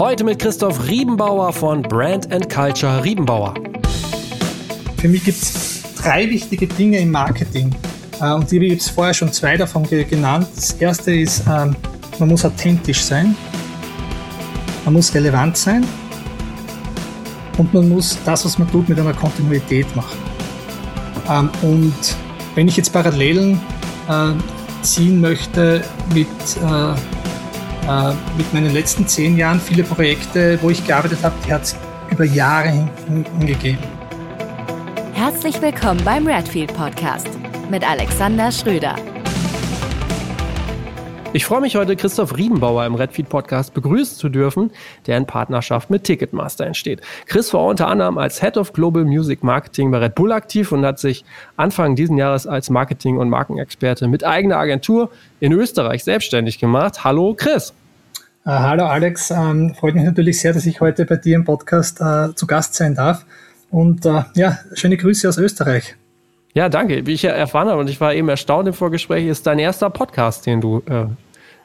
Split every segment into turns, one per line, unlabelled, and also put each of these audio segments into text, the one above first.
Heute mit Christoph Riebenbauer von Brand and Culture Riebenbauer.
Für mich gibt es drei wichtige Dinge im Marketing. Äh, und ich habe jetzt vorher schon zwei davon genannt. Das erste ist, ähm, man muss authentisch sein, man muss relevant sein und man muss das, was man tut, mit einer Kontinuität machen. Ähm, und wenn ich jetzt Parallelen äh, ziehen möchte mit, äh, mit meinen letzten zehn Jahren, viele Projekte, wo ich gearbeitet habe, die hat es über Jahre hingegeben.
Herzlich willkommen beim Redfield Podcast mit Alexander Schröder.
Ich freue mich heute, Christoph Riedenbauer im Redfeed Podcast begrüßen zu dürfen, der in Partnerschaft mit Ticketmaster entsteht. Chris war unter anderem als Head of Global Music Marketing bei Red Bull aktiv und hat sich Anfang diesen Jahres als Marketing- und Markenexperte mit eigener Agentur in Österreich selbstständig gemacht. Hallo Chris.
Uh, hallo Alex, ähm, freut mich natürlich sehr, dass ich heute bei dir im Podcast äh, zu Gast sein darf. Und äh, ja, schöne Grüße aus Österreich.
Ja, danke. Wie ich ja erfahren habe, und ich war eben erstaunt im Vorgespräch, ist dein erster Podcast, den du äh,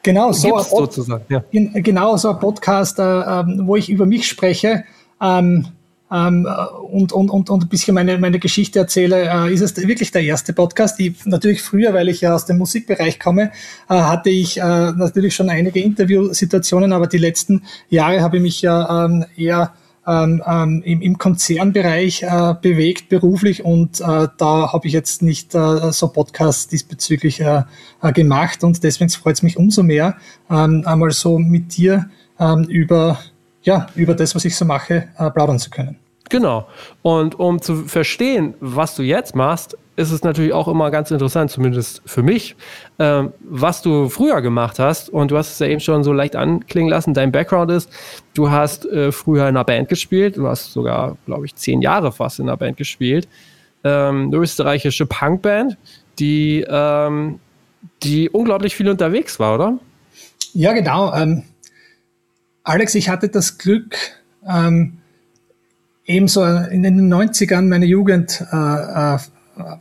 genau, so gibst, sozusagen. Ja. Genau, so ein Podcast, äh, ähm, wo ich über mich spreche. Ähm, ähm, und, und, und, und ein bisschen meine, meine Geschichte erzähle, äh, ist es wirklich der erste Podcast. Ich, natürlich früher, weil ich ja aus dem Musikbereich komme, äh, hatte ich äh, natürlich schon einige Interviewsituationen, aber die letzten Jahre habe ich mich ja ähm, eher ähm, ähm, im, im Konzernbereich äh, bewegt beruflich und äh, da habe ich jetzt nicht äh, so Podcasts diesbezüglich äh, äh, gemacht und deswegen freut es mich umso mehr, ähm, einmal so mit dir ähm, über, ja, über das, was ich so mache, äh, plaudern zu können.
Genau. Und um zu verstehen, was du jetzt machst, ist es natürlich auch immer ganz interessant, zumindest für mich, ähm, was du früher gemacht hast. Und du hast es ja eben schon so leicht anklingen lassen. Dein Background ist, du hast äh, früher in einer Band gespielt. Du hast sogar, glaube ich, zehn Jahre fast in einer Band gespielt. Ähm, eine österreichische Punkband, die, ähm, die unglaublich viel unterwegs war, oder?
Ja, genau. Ähm, Alex, ich hatte das Glück, ähm, ebenso in den 90ern meine Jugend äh, äh,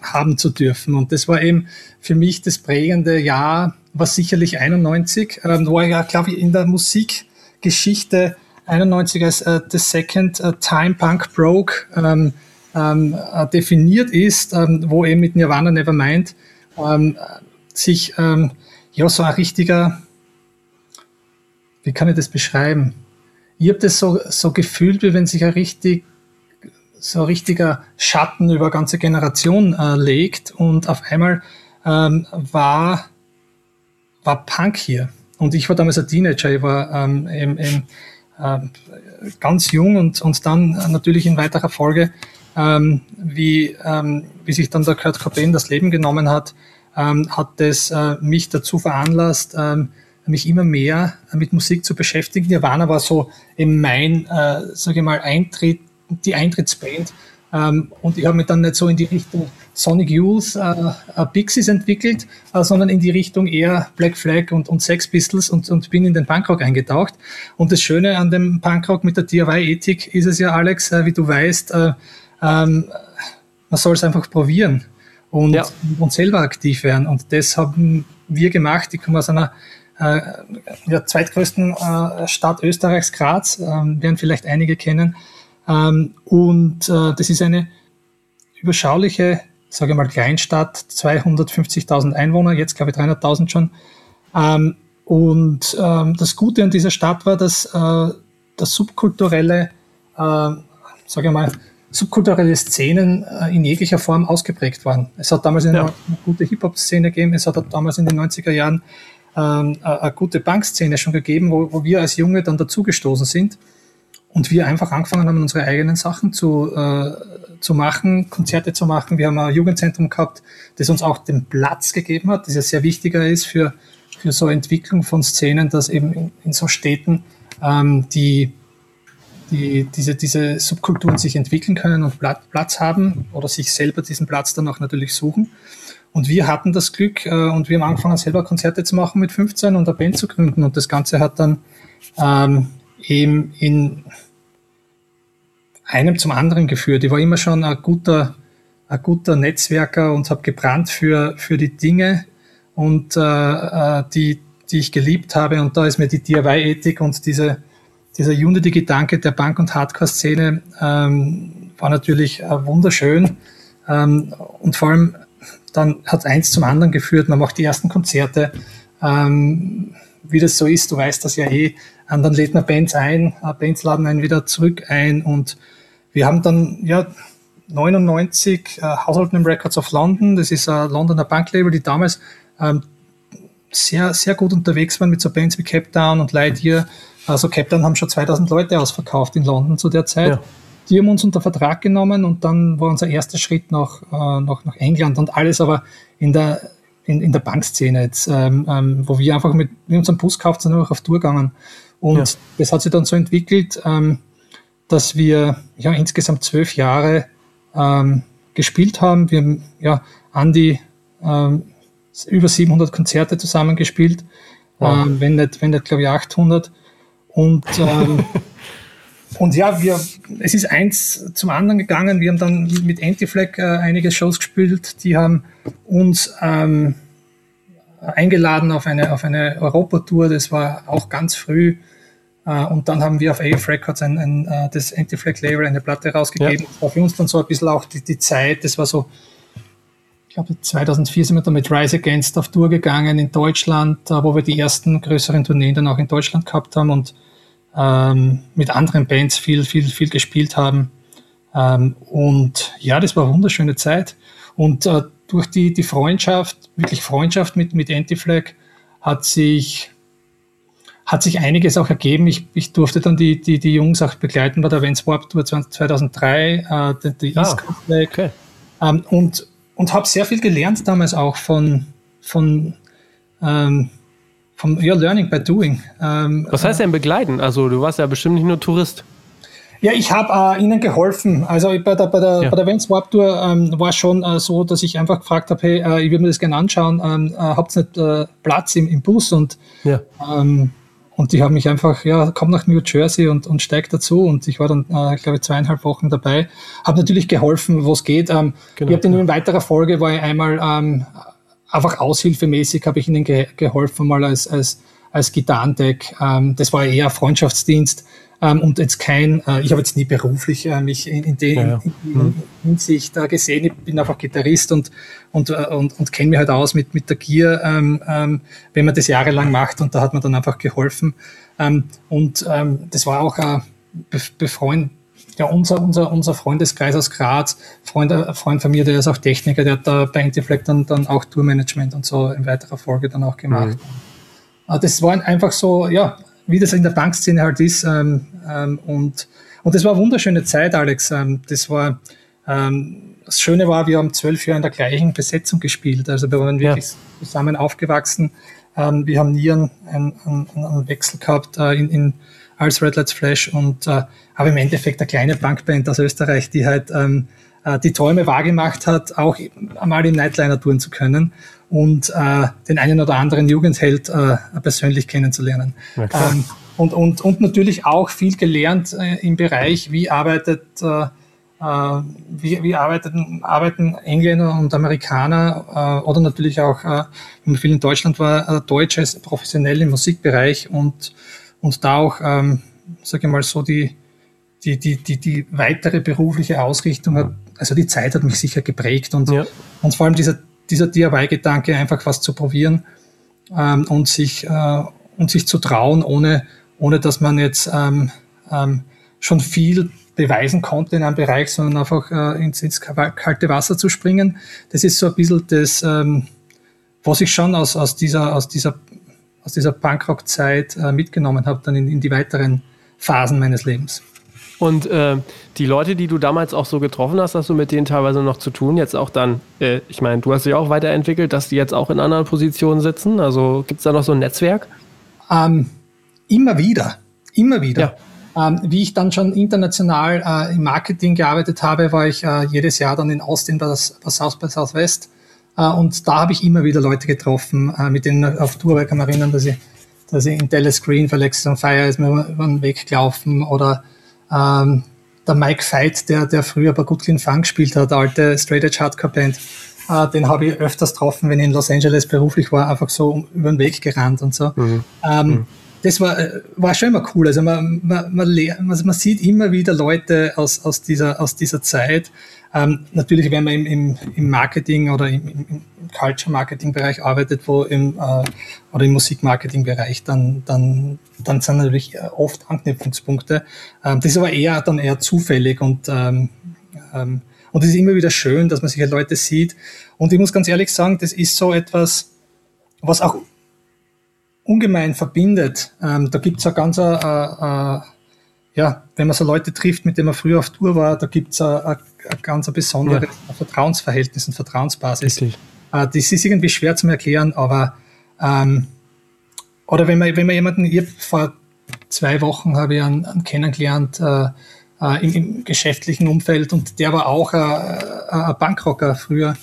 haben zu dürfen. Und das war eben für mich das prägende Jahr, war sicherlich 91, ähm, wo ich ja, glaube ich, in der Musikgeschichte 91 als äh, The Second uh, Time Punk Broke ähm, ähm, äh, definiert ist, ähm, wo eben mit Nirvana Nevermind ähm, sich ähm, ja so ein richtiger, wie kann ich das beschreiben? Ich habe das so, so gefühlt, wie wenn sich ein richtig so ein richtiger Schatten über eine ganze Generation äh, legt und auf einmal ähm, war, war Punk hier. Und ich war damals ein Teenager, ich war ähm, eben, eben, äh, ganz jung und, und dann natürlich in weiterer Folge, ähm, wie, ähm, wie sich dann der Kurt Cobain das Leben genommen hat, ähm, hat das äh, mich dazu veranlasst, ähm, mich immer mehr mit Musik zu beschäftigen. Nirvana war so eben mein, äh, sage ich mal, Eintritt die Eintrittsband. Ähm, und ich habe mich dann nicht so in die Richtung Sonic Youth, äh, äh, Pixies entwickelt, äh, sondern in die Richtung eher Black Flag und, und Sex Pistols und, und bin in den Punkrock eingetaucht. Und das Schöne an dem Punkrock mit der DIY-Ethik ist es ja, Alex, äh, wie du weißt, äh, ähm, man soll es einfach probieren und, ja. und selber aktiv werden. Und das haben wir gemacht. Ich komme aus einer äh, der zweitgrößten äh, Stadt Österreichs, Graz, äh, werden vielleicht einige kennen. Ähm, und äh, das ist eine überschauliche, sage ich mal, Kleinstadt, 250.000 Einwohner, jetzt glaube ich 300.000 schon. Ähm, und ähm, das Gute an dieser Stadt war, dass äh, das subkulturelle, äh, sage ich mal, subkulturelle Szenen in jeglicher Form ausgeprägt waren. Es hat damals eine, ja. eine gute Hip-Hop-Szene gegeben, es hat damals in den 90er Jahren ähm, eine gute Punk-Szene schon gegeben, wo, wo wir als Junge dann dazugestoßen sind. Und wir einfach angefangen haben, unsere eigenen Sachen zu, äh, zu machen, Konzerte zu machen. Wir haben ein Jugendzentrum gehabt, das uns auch den Platz gegeben hat, das ja sehr wichtiger ist für, für so Entwicklung von Szenen, dass eben in, in so Städten ähm, die, die, diese, diese Subkulturen sich entwickeln können und Platz haben oder sich selber diesen Platz dann auch natürlich suchen. Und wir hatten das Glück äh, und wir haben angefangen, selber Konzerte zu machen mit 15 und eine Band zu gründen. Und das Ganze hat dann ähm, eben in einem zum anderen geführt. Ich war immer schon ein guter, ein guter Netzwerker und habe gebrannt für, für die Dinge und äh, äh die, die ich geliebt habe. Und da ist mir die DIY-Ethik und diese, dieser Unity-Gedanke der Punk- und Hardcore-Szene ähm, war natürlich äh, wunderschön. Ähm, und vor allem dann hat eins zum anderen geführt. Man macht die ersten Konzerte. Ähm, wie das so ist, du weißt das ja eh. Und dann lädt man Bands ein, äh, Bands laden einen wieder zurück ein und wir haben dann, ja, 99 äh, Household Records of London, das ist ein Londoner Banklabel, die damals ähm, sehr, sehr gut unterwegs waren mit so Bands wie Cape Town und Light Year. Also Cape Town haben schon 2000 Leute ausverkauft in London zu der Zeit. Ja. Die haben uns unter Vertrag genommen und dann war unser erster Schritt nach, äh, nach, nach England und alles aber in der, in, in der Bankszene jetzt, ähm, ähm, wo wir einfach mit, mit unserem Bus gekauft sind, einfach auf Tour gegangen. Und ja. das hat sich dann so entwickelt, ähm, dass wir ja insgesamt zwölf Jahre ähm, gespielt haben. Wir haben ja an die ähm, über 700 Konzerte zusammengespielt, wow. ähm, wenn nicht, wenn nicht glaube ich 800. Und und ja, wir, es ist eins zum anderen gegangen. Wir haben dann mit Anti-Flag äh, einige Shows gespielt. Die haben uns ähm, eingeladen auf eine, auf eine Europatour. Das war auch ganz früh. Uh, und dann haben wir auf AF Records ein, ein, uh, das Anti-Flag-Label eine Platte rausgegeben. Ja. Das war für uns dann so ein bisschen auch die, die Zeit, das war so, ich glaube 2004 sind wir dann mit Rise Against auf Tour gegangen in Deutschland, uh, wo wir die ersten größeren Tourneen dann auch in Deutschland gehabt haben und ähm, mit anderen Bands viel, viel, viel gespielt haben. Ähm, und ja, das war eine wunderschöne Zeit. Und äh, durch die, die Freundschaft, wirklich Freundschaft mit, mit Anti-Flag, hat sich hat sich einiges auch ergeben. Ich, ich durfte dann die, die, die Jungs auch begleiten bei der Vans Warp Tour 2003, äh, die, die ah, Flag. Okay. Ähm, und und habe sehr viel gelernt damals auch von, von ähm, vom ja, Learning by Doing.
Ähm, Was heißt denn begleiten? Also du warst ja bestimmt nicht nur Tourist.
Ja, ich habe äh, ihnen geholfen. Also bei der, bei der, ja. bei der Vans Warp Tour ähm, war es schon äh, so, dass ich einfach gefragt habe, hey, äh, ich würde mir das gerne anschauen, ähm, äh, habt ihr nicht äh, Platz im, im Bus? Und ja. ähm, und die haben mich einfach, ja, komm nach New Jersey und, und steig dazu. Und ich war dann, äh, glaube ich, zweieinhalb Wochen dabei. Habe natürlich geholfen, wo es geht. Ähm, genau, ich habe ja. in weiterer Folge, war ich einmal ähm, einfach aushilfemäßig, habe ich ihnen ge geholfen, mal als, als, als Gitarrendeck. Ähm, das war eher Freundschaftsdienst. Ähm, und jetzt kein, äh, ich habe jetzt nie beruflich äh, mich in, in, den, ja, ja. mhm. Hinsicht äh, gesehen. Ich bin einfach Gitarrist und, und, äh, und, und kenne mich halt aus mit, mit der Gier, ähm, ähm, wenn man das jahrelang macht und da hat man dann einfach geholfen. Ähm, und ähm, das war auch äh, befreundet ja, unser, unser, unser Freundeskreis aus Graz, Freund, äh, Freund von mir, der ist auch Techniker, der hat da bei Antifleck dann, dann auch Tourmanagement und so in weiterer Folge dann auch gemacht. Mhm. Das war einfach so, ja, wie das in der Bankszene halt ist. Ähm, ähm, und, und das war eine wunderschöne Zeit, Alex. Ähm, das war, ähm, das Schöne war, wir haben zwölf Jahre in der gleichen Besetzung gespielt. Also wir waren wirklich ja. zusammen aufgewachsen. Ähm, wir haben nie einen, einen, einen Wechsel gehabt äh, in, in, als Red Lights Flash und äh, aber im Endeffekt eine kleine Punkband aus Österreich, die halt ähm, äh, die Träume wahrgemacht hat, auch einmal im Nightliner touren zu können und äh, den einen oder anderen Jugendheld äh, persönlich kennenzulernen. Ähm, und, und, und natürlich auch viel gelernt äh, im Bereich, wie arbeitet äh, äh wie, wie arbeiten, arbeiten Engländer und Amerikaner äh, oder natürlich auch, äh, wenn viel in Deutschland war, äh, Deutsches professionell im Musikbereich und, und da auch, ähm, sage ich mal so, die, die, die, die, die weitere berufliche Ausrichtung hat, also die Zeit hat mich sicher geprägt und, ja. und vor allem dieser dieser DIY-Gedanke, einfach was zu probieren ähm, und, sich, äh, und sich zu trauen, ohne, ohne dass man jetzt ähm, ähm, schon viel beweisen konnte in einem Bereich, sondern einfach äh, ins, ins kalte Wasser zu springen. Das ist so ein bisschen das, ähm, was ich schon aus, aus dieser, aus dieser, aus dieser Punkrock-Zeit äh, mitgenommen habe, dann in, in die weiteren Phasen meines Lebens.
Und äh, die Leute, die du damals auch so getroffen hast, hast du mit denen teilweise noch zu tun. Jetzt auch dann, äh, ich meine, du hast dich auch weiterentwickelt, dass die jetzt auch in anderen Positionen sitzen. Also gibt es da noch so ein Netzwerk?
Ähm, immer wieder, immer wieder. Ja. Ähm, wie ich dann schon international äh, im Marketing gearbeitet habe, war ich äh, jedes Jahr dann in Austin bei, das, bei South by Southwest. Äh, und da habe ich immer wieder Leute getroffen, äh, mit denen auf Tour, weil ich kann mich erinnern, dass ich, dass ich in Dallas Green für Alexis on Fire ist mir über den Weg gelaufen oder ähm, der Mike Veit, der, der früher bei Good Clean Fun gespielt hat, alte Straight Edge Hardcore Band, äh, den habe ich öfters getroffen, wenn ich in Los Angeles beruflich war, einfach so über den Weg gerannt und so. Mhm. Ähm, mhm. das war, äh, war schon immer cool. Also man, man, man, man, sieht immer wieder Leute aus, aus, dieser, aus dieser Zeit. Ähm, natürlich, wenn man im, im, im Marketing oder im, im Culture-Marketing-Bereich arbeitet, wo im, äh, oder im Musikmarketing-Bereich, dann, dann, dann sind natürlich oft Anknüpfungspunkte. Ähm, das ist aber eher dann eher zufällig und, ähm, ähm, und es ist immer wieder schön, dass man sich halt Leute sieht. Und ich muss ganz ehrlich sagen, das ist so etwas, was auch ungemein verbindet. Ähm, da gibt's es ganz, äh, äh, ja, wenn man so Leute trifft, mit denen man früher auf Tour war, da gibt's es ein ganz besonderes ja. Vertrauensverhältnis und Vertrauensbasis. Richtig. Äh, das ist irgendwie schwer zu erklären, aber ähm, oder wenn man, wenn man jemanden, ich vor zwei Wochen habe ich einen, einen kennengelernt äh, äh, im, im, geschäftlichen Umfeld und der war auch äh, äh ein Bankrocker früher.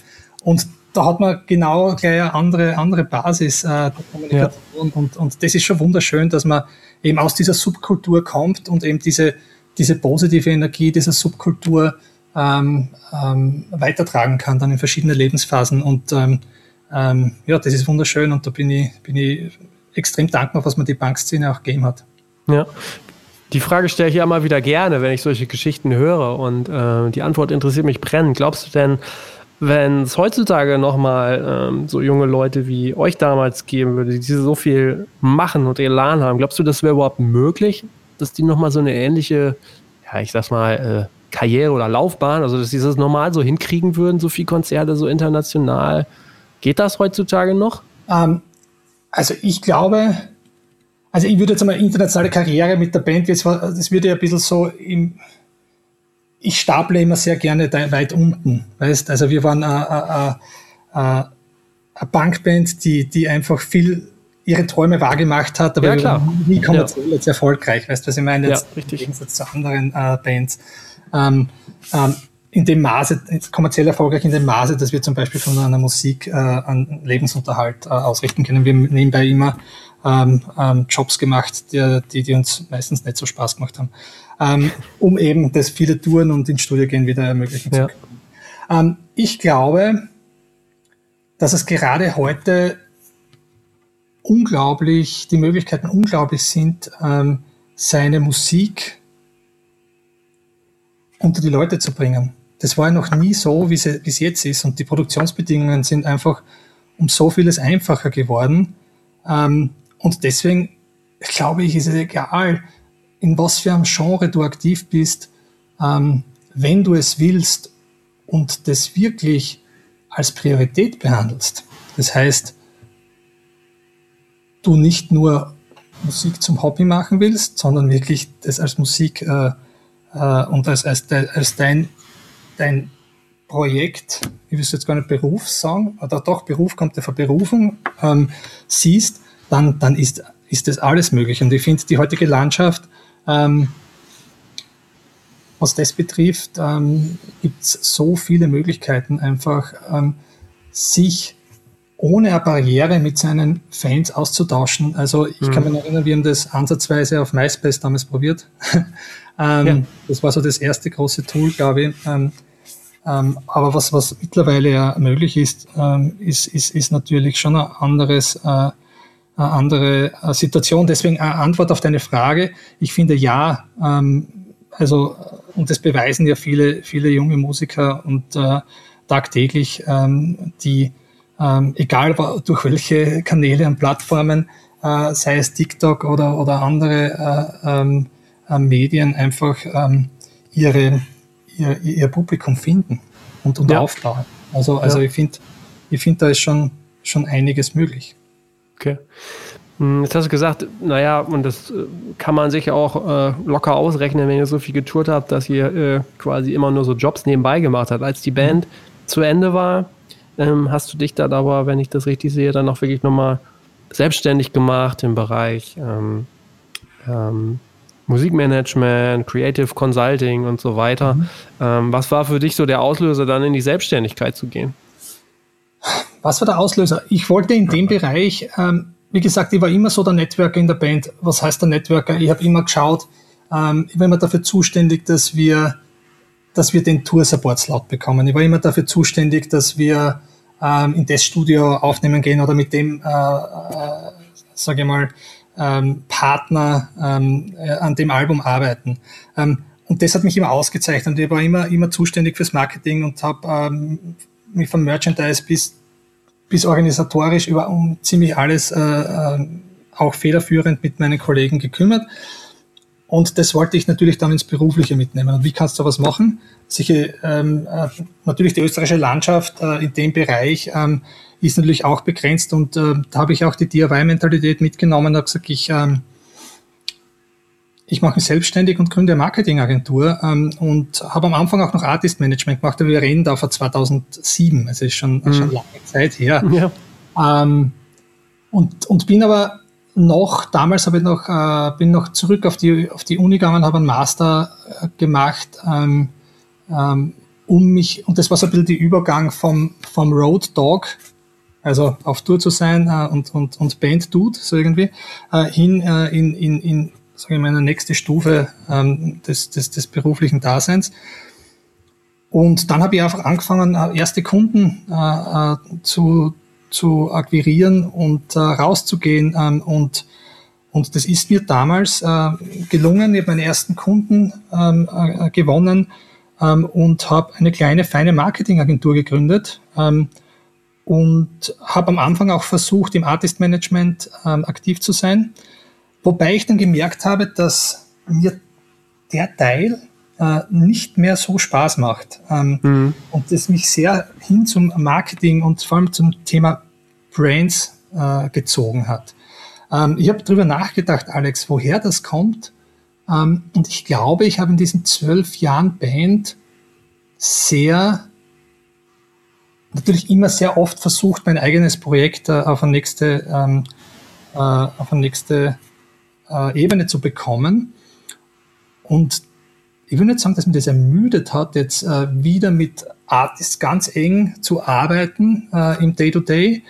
Und da hat man genau gleich eine andere, andere Basis äh, der Kommunikation. Ja. Und, und das ist schon wunderschön, dass man eben aus dieser Subkultur kommt und eben diese, diese positive Energie dieser Subkultur ähm, ähm, weitertragen kann, dann in verschiedene Lebensphasen. Und ähm, ähm, ja, das ist wunderschön und da bin ich, bin ich extrem dankbar, was mir die Bankszene auch gegeben hat.
Ja. Die Frage stelle ich ja immer wieder gerne, wenn ich solche Geschichten höre und äh, die Antwort interessiert mich brennend. Glaubst du denn, wenn es heutzutage nochmal ähm, so junge Leute wie euch damals geben würde, die so viel machen und Elan haben, glaubst du, das wäre überhaupt möglich, dass die nochmal so eine ähnliche, ja, ich sag's mal, äh, Karriere oder Laufbahn, also dass sie das normal so hinkriegen würden, so viel Konzerte, so international? Geht das heutzutage noch?
Ähm, also ich glaube, also ich würde jetzt einmal internationale Karriere mit der Band, das würde ja ein bisschen so im, ich staple immer sehr gerne weit unten. Weißt? Also wir waren eine Bankband, die, die einfach viel ihre Träume wahrgemacht hat, aber ja, klar. nie kommerziell ja. jetzt erfolgreich. Weißt du, was ich meine? Jetzt ja, richtig. Im Gegensatz zu anderen äh, Bands. Ähm, ähm, in dem Maße, kommerziell erfolgreich in dem Maße, dass wir zum Beispiel von einer Musik äh, einen Lebensunterhalt äh, ausrichten können. Wir nebenbei immer ähm, ähm, Jobs gemacht, die, die, die uns meistens nicht so Spaß gemacht haben ähm, um eben das viele Touren und ins Studio gehen wieder ermöglichen ja. zu können. Ähm, ich glaube, dass es gerade heute unglaublich, die Möglichkeiten unglaublich sind, ähm, seine Musik unter die Leute zu bringen. Das war ja noch nie so, wie es jetzt ist. Und die Produktionsbedingungen sind einfach um so vieles einfacher geworden. Ähm, und deswegen glaube ich, ist es egal, in was für einem Genre du aktiv bist, ähm, wenn du es willst und das wirklich als Priorität behandelst. Das heißt, du nicht nur Musik zum Hobby machen willst, sondern wirklich das als Musik äh, äh, und als, als, als dein, dein Projekt, ich will es jetzt gar nicht Beruf sagen, oder doch Beruf kommt ja von Berufung, ähm, siehst, dann, dann ist, ist das alles möglich. Und ich finde, die heutige Landschaft ähm, was das betrifft, ähm, gibt es so viele Möglichkeiten, einfach ähm, sich ohne eine Barriere mit seinen Fans auszutauschen. Also ich mhm. kann mich erinnern, wir haben das ansatzweise auf MySpace damals probiert. ähm, ja. Das war so das erste große Tool, glaube ich. Ähm, ähm, aber was, was mittlerweile ja möglich ist, ähm, ist, ist, ist natürlich schon ein anderes äh, eine andere Situation. Deswegen eine Antwort auf deine Frage. Ich finde ja, ähm, also, und das beweisen ja viele, viele junge Musiker und äh, tagtäglich, ähm, die, ähm, egal durch welche Kanäle und Plattformen, äh, sei es TikTok oder, oder andere äh, ähm, äh, Medien, einfach ähm, ihre, ihr, ihr Publikum finden und, und ja. aufbauen. Also, also ja. ich finde, ich finde, da ist schon, schon einiges möglich.
Okay. Hm, jetzt hast du gesagt, naja, und das äh, kann man sich auch äh, locker ausrechnen, wenn ihr so viel getourt habt, dass ihr äh, quasi immer nur so Jobs nebenbei gemacht habt. Als die Band mhm. zu Ende war, ähm, hast du dich da aber, wenn ich das richtig sehe, dann auch wirklich nochmal selbstständig gemacht im Bereich ähm, ähm, Musikmanagement, Creative Consulting und so weiter. Mhm. Ähm, was war für dich so der Auslöser, dann in die Selbstständigkeit zu gehen?
Was war der Auslöser? Ich wollte in dem Bereich, ähm, wie gesagt, ich war immer so der Networker in der Band. Was heißt der Networker? Ich habe immer geschaut, ähm, ich war immer dafür zuständig, dass wir, dass wir den Tour-Support-Slot bekommen. Ich war immer dafür zuständig, dass wir ähm, in das Studio aufnehmen gehen oder mit dem, äh, äh, sage ich mal, ähm, Partner ähm, äh, an dem Album arbeiten. Ähm, und das hat mich immer ausgezeichnet. Ich war immer, immer zuständig fürs Marketing und habe ähm, von Merchandise bis, bis organisatorisch über um ziemlich alles äh, äh, auch federführend mit meinen Kollegen gekümmert. Und das wollte ich natürlich dann ins Berufliche mitnehmen. Und wie kannst du was machen? Sicher, ähm, äh, natürlich die österreichische Landschaft äh, in dem Bereich ähm, ist natürlich auch begrenzt und äh, da habe ich auch die DIY-Mentalität mitgenommen und habe gesagt, ich, ähm, ich mache mich selbstständig und gründe eine Marketingagentur ähm, und habe am Anfang auch noch Artist Management gemacht, aber wir reden da vor 2007, also ist schon, mhm. schon lange Zeit her. Ja. Ähm, und, und bin aber noch, damals habe ich noch, äh, bin noch zurück auf die, auf die Uni gegangen, habe einen Master äh, gemacht, ähm, ähm, um mich, und das war so ein bisschen der Übergang vom, vom Road Dog, also auf Tour zu sein äh, und, und, und Band Dude, so irgendwie, äh, hin äh, in, in, in sage ich mal, eine nächste Stufe ähm, des, des, des beruflichen Daseins. Und dann habe ich einfach angefangen, äh, erste Kunden äh, äh, zu, zu akquirieren und äh, rauszugehen. Ähm, und, und das ist mir damals äh, gelungen. Ich habe meine ersten Kunden ähm, äh, gewonnen ähm, und habe eine kleine, feine Marketingagentur gegründet. Ähm, und habe am Anfang auch versucht, im Artist Management ähm, aktiv zu sein. Wobei ich dann gemerkt habe, dass mir der Teil äh, nicht mehr so Spaß macht. Ähm, mhm. Und das mich sehr hin zum Marketing und vor allem zum Thema Brains äh, gezogen hat. Ähm, ich habe darüber nachgedacht, Alex, woher das kommt. Ähm, und ich glaube, ich habe in diesen zwölf Jahren Band sehr, natürlich immer sehr oft versucht, mein eigenes Projekt äh, auf eine nächste, ähm, äh, auf eine nächste äh, Ebene zu bekommen. Und ich will nicht sagen, dass mir das ermüdet hat, jetzt äh, wieder mit Artists ganz eng zu arbeiten äh, im Day-to-Day,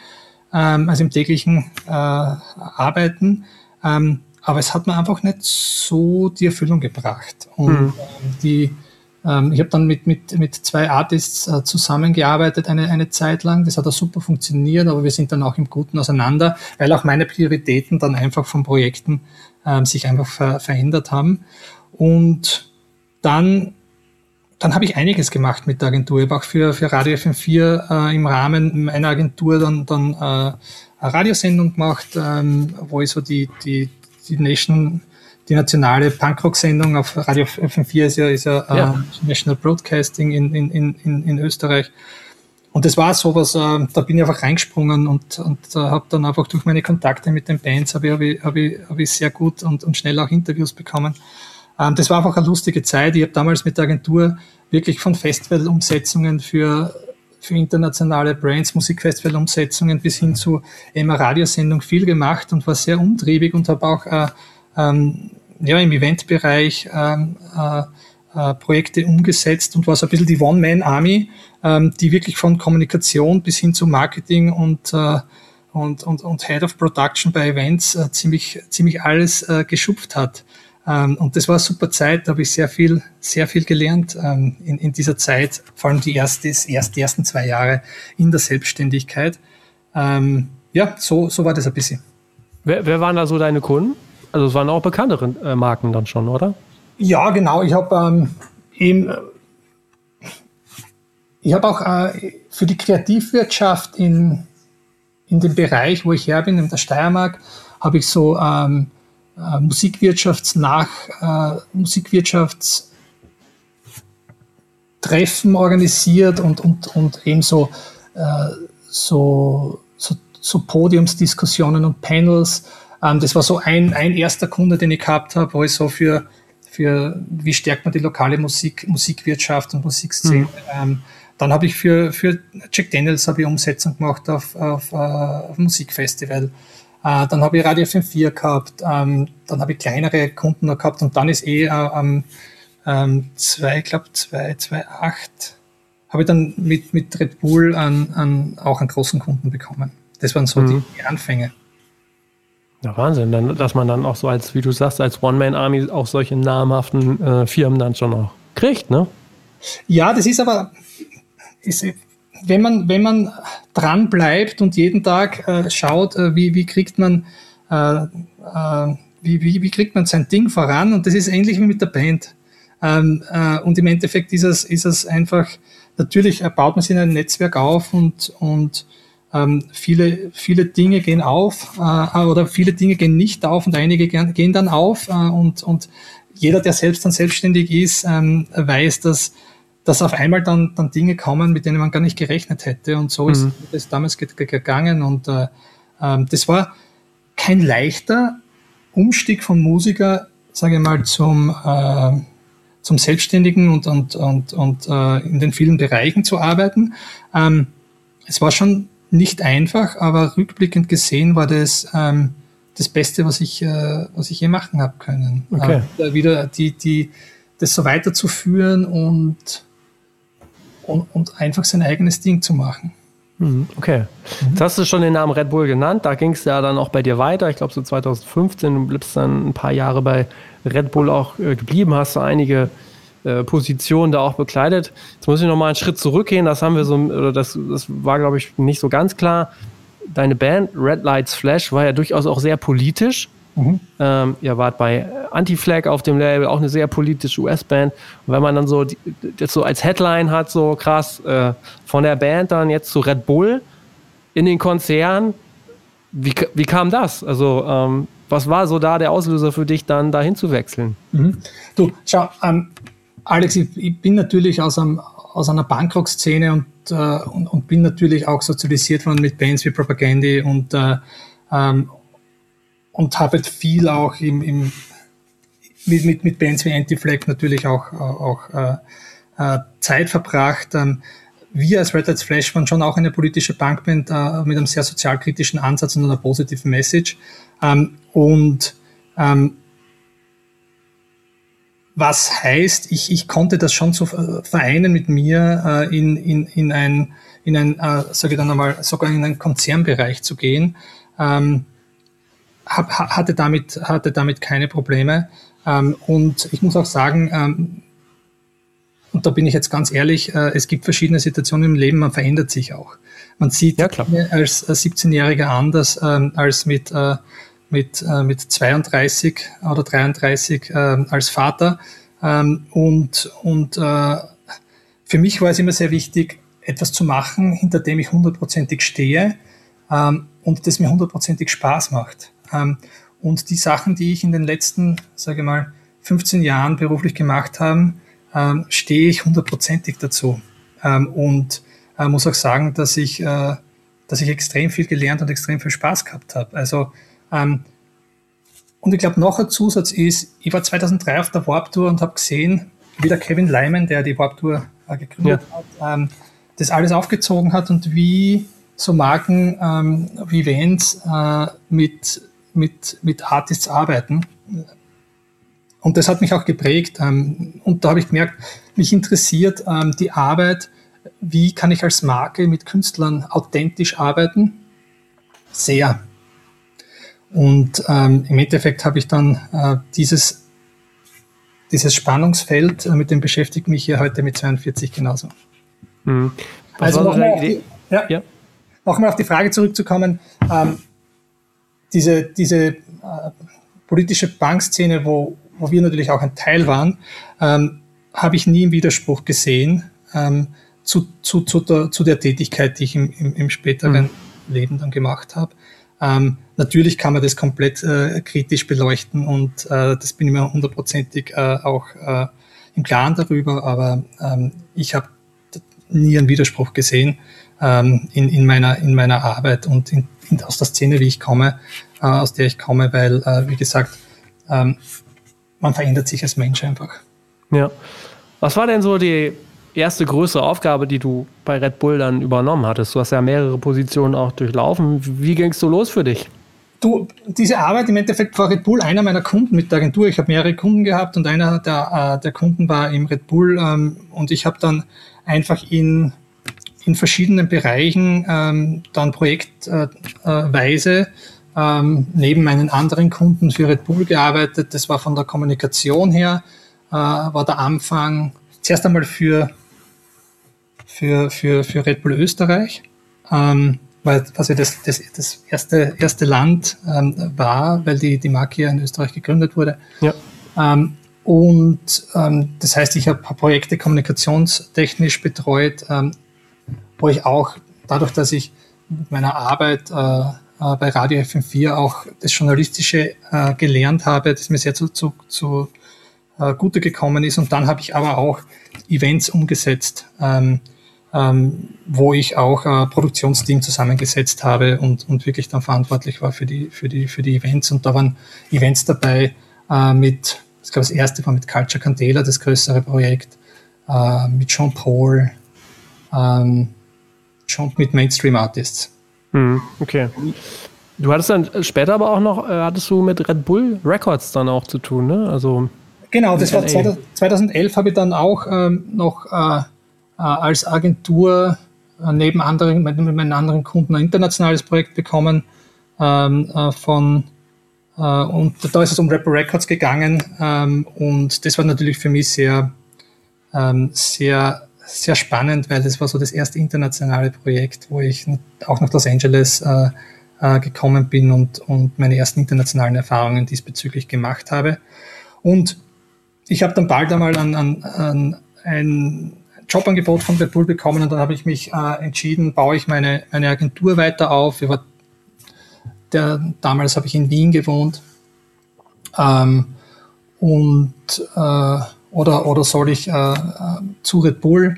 -Day, ähm, also im täglichen äh, Arbeiten. Ähm, aber es hat mir einfach nicht so die Erfüllung gebracht. Und mhm. die, ähm, ich habe dann mit, mit, mit zwei Artists äh, zusammengearbeitet eine, eine Zeit lang. Das hat auch super funktioniert, aber wir sind dann auch im Guten auseinander, weil auch meine Prioritäten dann einfach von Projekten ähm, sich einfach ver verändert haben. Und dann, dann habe ich einiges gemacht mit der Agentur. Ich habe auch für, für Radio FM4 äh, im Rahmen meiner Agentur dann, dann äh, eine Radiosendung gemacht, ähm, wo ich so die, die, die Nation, die nationale Punkrock-Sendung auf Radio FM4 ist ja, ist ja, ja. Äh, National Broadcasting in, in, in, in Österreich. Und das war sowas, äh, da bin ich einfach reingesprungen und, und äh, habe dann einfach durch meine Kontakte mit den Bands habe ich, hab ich, hab ich, sehr gut und, und schnell auch Interviews bekommen. Ähm, das war einfach eine lustige Zeit. Ich habe damals mit der Agentur wirklich von Festivalumsetzungen für, für internationale Brands, Musikfestivalumsetzungen bis hin zu einer Radiosendung viel gemacht und war sehr umtriebig und habe auch äh, ähm, ja, im Eventbereich ähm, äh, äh, Projekte umgesetzt und war so ein bisschen die One-Man-Army, ähm, die wirklich von Kommunikation bis hin zu Marketing und, äh, und, und, und Head of Production bei Events äh, ziemlich, ziemlich alles geschupft hat. Ähm, und das war eine super Zeit, da habe ich sehr viel, sehr viel gelernt ähm, in, in dieser Zeit, vor allem die, erste, erst, die ersten zwei Jahre in der Selbstständigkeit. Ja, so, so war das ein bisschen.
Wer, wer waren da so deine Kunden? Also es waren auch bekanntere Marken dann schon, oder?
Ja, genau. Ich habe ähm, eben, äh, auch äh, für die Kreativwirtschaft in, in dem Bereich, wo ich her bin, in der Steiermark, habe ich so ähm, äh, Musikwirtschaftsnach, äh, Musikwirtschaftstreffen organisiert und, und, und eben so, äh, so, so, so Podiumsdiskussionen und Panels. Ähm, das war so ein, ein erster Kunde, den ich gehabt habe, wo ich so für für wie stärkt man die lokale Musik, Musikwirtschaft und Musikszene. Mhm. Ähm, dann habe ich für, für Jack Daniels habe ich Umsetzung gemacht auf, auf, uh, auf Musikfestival. Uh, dann habe ich Radio FM4 gehabt, ähm, dann habe ich kleinere Kunden noch gehabt und dann ist eh am äh, ähm, zwei, ich glaube zwei, zwei acht habe ich dann mit, mit Red Bull an, an, auch einen großen Kunden bekommen. Das waren so mhm. die, die Anfänge.
Ja, Wahnsinn, dann, dass man dann auch so als, wie du sagst, als One-Man-Army auch solche namhaften äh, Firmen dann schon auch kriegt, ne?
Ja, das ist aber, ist, wenn man, wenn man dran bleibt und jeden Tag äh, schaut, äh, wie, wie kriegt man, äh, äh, wie, wie, wie kriegt man sein Ding voran? Und das ist ähnlich wie mit der Band. Ähm, äh, und im Endeffekt ist es, ist es einfach, natürlich baut man sich ein Netzwerk auf und, und ähm, viele, viele Dinge gehen auf äh, oder viele Dinge gehen nicht auf und einige gehen dann auf äh, und, und jeder, der selbst dann selbstständig ist, ähm, weiß, dass, dass auf einmal dann, dann Dinge kommen, mit denen man gar nicht gerechnet hätte. Und so mhm. ist es damals gegangen. Und äh, äh, das war kein leichter Umstieg vom Musiker, sage ich mal, zum, äh, zum Selbstständigen und, und, und, und äh, in den vielen Bereichen zu arbeiten. Ähm, es war schon nicht einfach, aber rückblickend gesehen war das ähm, das Beste, was ich, äh, was ich je machen habe können.
Okay.
Äh, wieder die, die, das so weiterzuführen und, und, und einfach sein eigenes Ding zu machen.
Mhm, okay. Mhm. Jetzt hast du schon den Namen Red Bull genannt. Da ging es ja dann auch bei dir weiter. Ich glaube, so 2015. Du bleibst dann ein paar Jahre bei Red Bull auch äh, geblieben. Hast du einige äh, Positionen da auch bekleidet. Jetzt muss ich noch mal einen Schritt zurückgehen. Das haben wir so, oder das, das war, glaube ich, nicht so ganz klar deine Band Red Lights Flash war ja durchaus auch sehr politisch. Mhm. Ähm, ihr wart bei Anti-Flag auf dem Label, auch eine sehr politische US-Band. Und wenn man dann so die, das so als Headline hat, so krass, äh, von der Band dann jetzt zu Red Bull in den Konzern, wie, wie kam das? Also, ähm, was war so da der Auslöser für dich, dann dahin zu wechseln?
Mhm. Du, schau, ähm, Alex, ich, ich, bin natürlich aus, einem, aus einer Punkrock-Szene und äh, und, und, bin natürlich auch sozialisiert worden mit Bands wie Propagandy und, äh, ähm, und habe halt viel auch im, im, mit, mit, mit Bands wie Anti-Flag natürlich auch, auch äh, äh, Zeit verbracht. Ähm, wir als Red Lights Flash waren schon auch eine politische Punkband äh, mit einem sehr sozialkritischen Ansatz und einer positiven Message. Ähm, und ähm, was heißt, ich, ich konnte das schon so vereinen mit mir äh, in, in, in ein, in ein äh, sage ich dann einmal, sogar in einen Konzernbereich zu gehen. Ähm, hab, hatte, damit, hatte damit keine Probleme. Ähm, und ich muss auch sagen, ähm, und da bin ich jetzt ganz ehrlich, äh, es gibt verschiedene Situationen im Leben, man verändert sich auch. Man sieht ja, als 17-Jähriger anders ähm, als mit äh, mit, äh, mit 32 oder 33 äh, als Vater. Ähm, und und äh, für mich war es immer sehr wichtig, etwas zu machen, hinter dem ich hundertprozentig stehe ähm, und das mir hundertprozentig Spaß macht. Ähm, und die Sachen, die ich in den letzten, sage mal, 15 Jahren beruflich gemacht habe, ähm, stehe ich hundertprozentig dazu. Ähm, und äh, muss auch sagen, dass ich, äh, dass ich extrem viel gelernt und extrem viel Spaß gehabt habe. Also und ich glaube, noch ein Zusatz ist, ich war 2003 auf der Warp Tour und habe gesehen, wie der Kevin Lyman, der die Warp Tour äh, gegründet ja. hat, ähm, das alles aufgezogen hat und wie so Marken ähm, wie Vans äh, mit, mit, mit Artists arbeiten. Und das hat mich auch geprägt. Ähm, und da habe ich gemerkt, mich interessiert ähm, die Arbeit, wie kann ich als Marke mit Künstlern authentisch arbeiten? Sehr. Und ähm, im Endeffekt habe ich dann äh, dieses, dieses Spannungsfeld, äh, mit dem beschäftigt mich hier heute mit 42 genauso. Mhm. Also nochmal auf, die, ja, ja. noch auf die Frage zurückzukommen, ähm, diese, diese äh, politische Bankszene, wo, wo wir natürlich auch ein Teil waren, ähm, habe ich nie im Widerspruch gesehen ähm, zu, zu, zu, der, zu der Tätigkeit, die ich im, im, im späteren mhm. Leben dann gemacht habe. Ähm, natürlich kann man das komplett äh, kritisch beleuchten und äh, das bin ich mir hundertprozentig äh, auch äh, im Klaren darüber, aber ähm, ich habe nie einen Widerspruch gesehen ähm, in, in, meiner, in meiner Arbeit und in, in, aus der Szene, wie ich komme, äh, aus der ich komme, weil, äh, wie gesagt, ähm, man verändert sich als Mensch einfach.
Ja. Was war denn so die erste größere Aufgabe, die du bei Red Bull dann übernommen hattest? Du hast ja mehrere Positionen auch durchlaufen. Wie ging es so los für dich?
Du, diese Arbeit im Endeffekt war Red Bull einer meiner Kunden mit der Agentur. Ich habe mehrere Kunden gehabt und einer der, äh, der Kunden war im Red Bull ähm, und ich habe dann einfach in, in verschiedenen Bereichen ähm, dann projektweise äh, ähm, neben meinen anderen Kunden für Red Bull gearbeitet. Das war von der Kommunikation her, äh, war der Anfang zuerst einmal für für, für, für Red Bull Österreich. Ähm, weil quasi das, das, das erste, erste Land ähm, war, weil die, die Marke ja in Österreich gegründet wurde. Ja. Ähm, und ähm, das heißt, ich habe Projekte kommunikationstechnisch betreut, ähm, wo ich auch dadurch, dass ich mit meiner Arbeit äh, äh, bei Radio FM4 auch das Journalistische äh, gelernt habe, das mir sehr zu, zu, zu äh, Gute gekommen ist. Und dann habe ich aber auch Events umgesetzt, ähm, ähm, wo ich auch äh, Produktionsteam zusammengesetzt habe und, und wirklich dann verantwortlich war für die, für, die, für die Events. Und da waren Events dabei äh, mit ich glaube, das erste war mit Culture Candela, das größere Projekt, äh, mit Jean Paul, ähm, schon mit Mainstream Artists.
Hm, okay. Du hattest dann später aber auch noch, äh, hattest du mit Red Bull Records dann auch zu tun, ne? Also
genau, das war 2011 habe ich dann auch ähm, noch äh, als Agentur äh, neben anderen, mit, mit meinen anderen Kunden ein internationales Projekt bekommen ähm, äh, von äh, und da ist es um Rapper Records gegangen ähm, und das war natürlich für mich sehr, ähm, sehr, sehr spannend, weil das war so das erste internationale Projekt, wo ich auch nach Los Angeles äh, äh, gekommen bin und, und meine ersten internationalen Erfahrungen diesbezüglich gemacht habe. Und ich habe dann bald einmal an, an, an ein Jobangebot von Red Bull bekommen und dann habe ich mich äh, entschieden, baue ich meine, meine Agentur weiter auf. War der, damals habe ich in Wien gewohnt. Ähm, und äh, oder, oder soll ich äh, äh, zu Red Bull?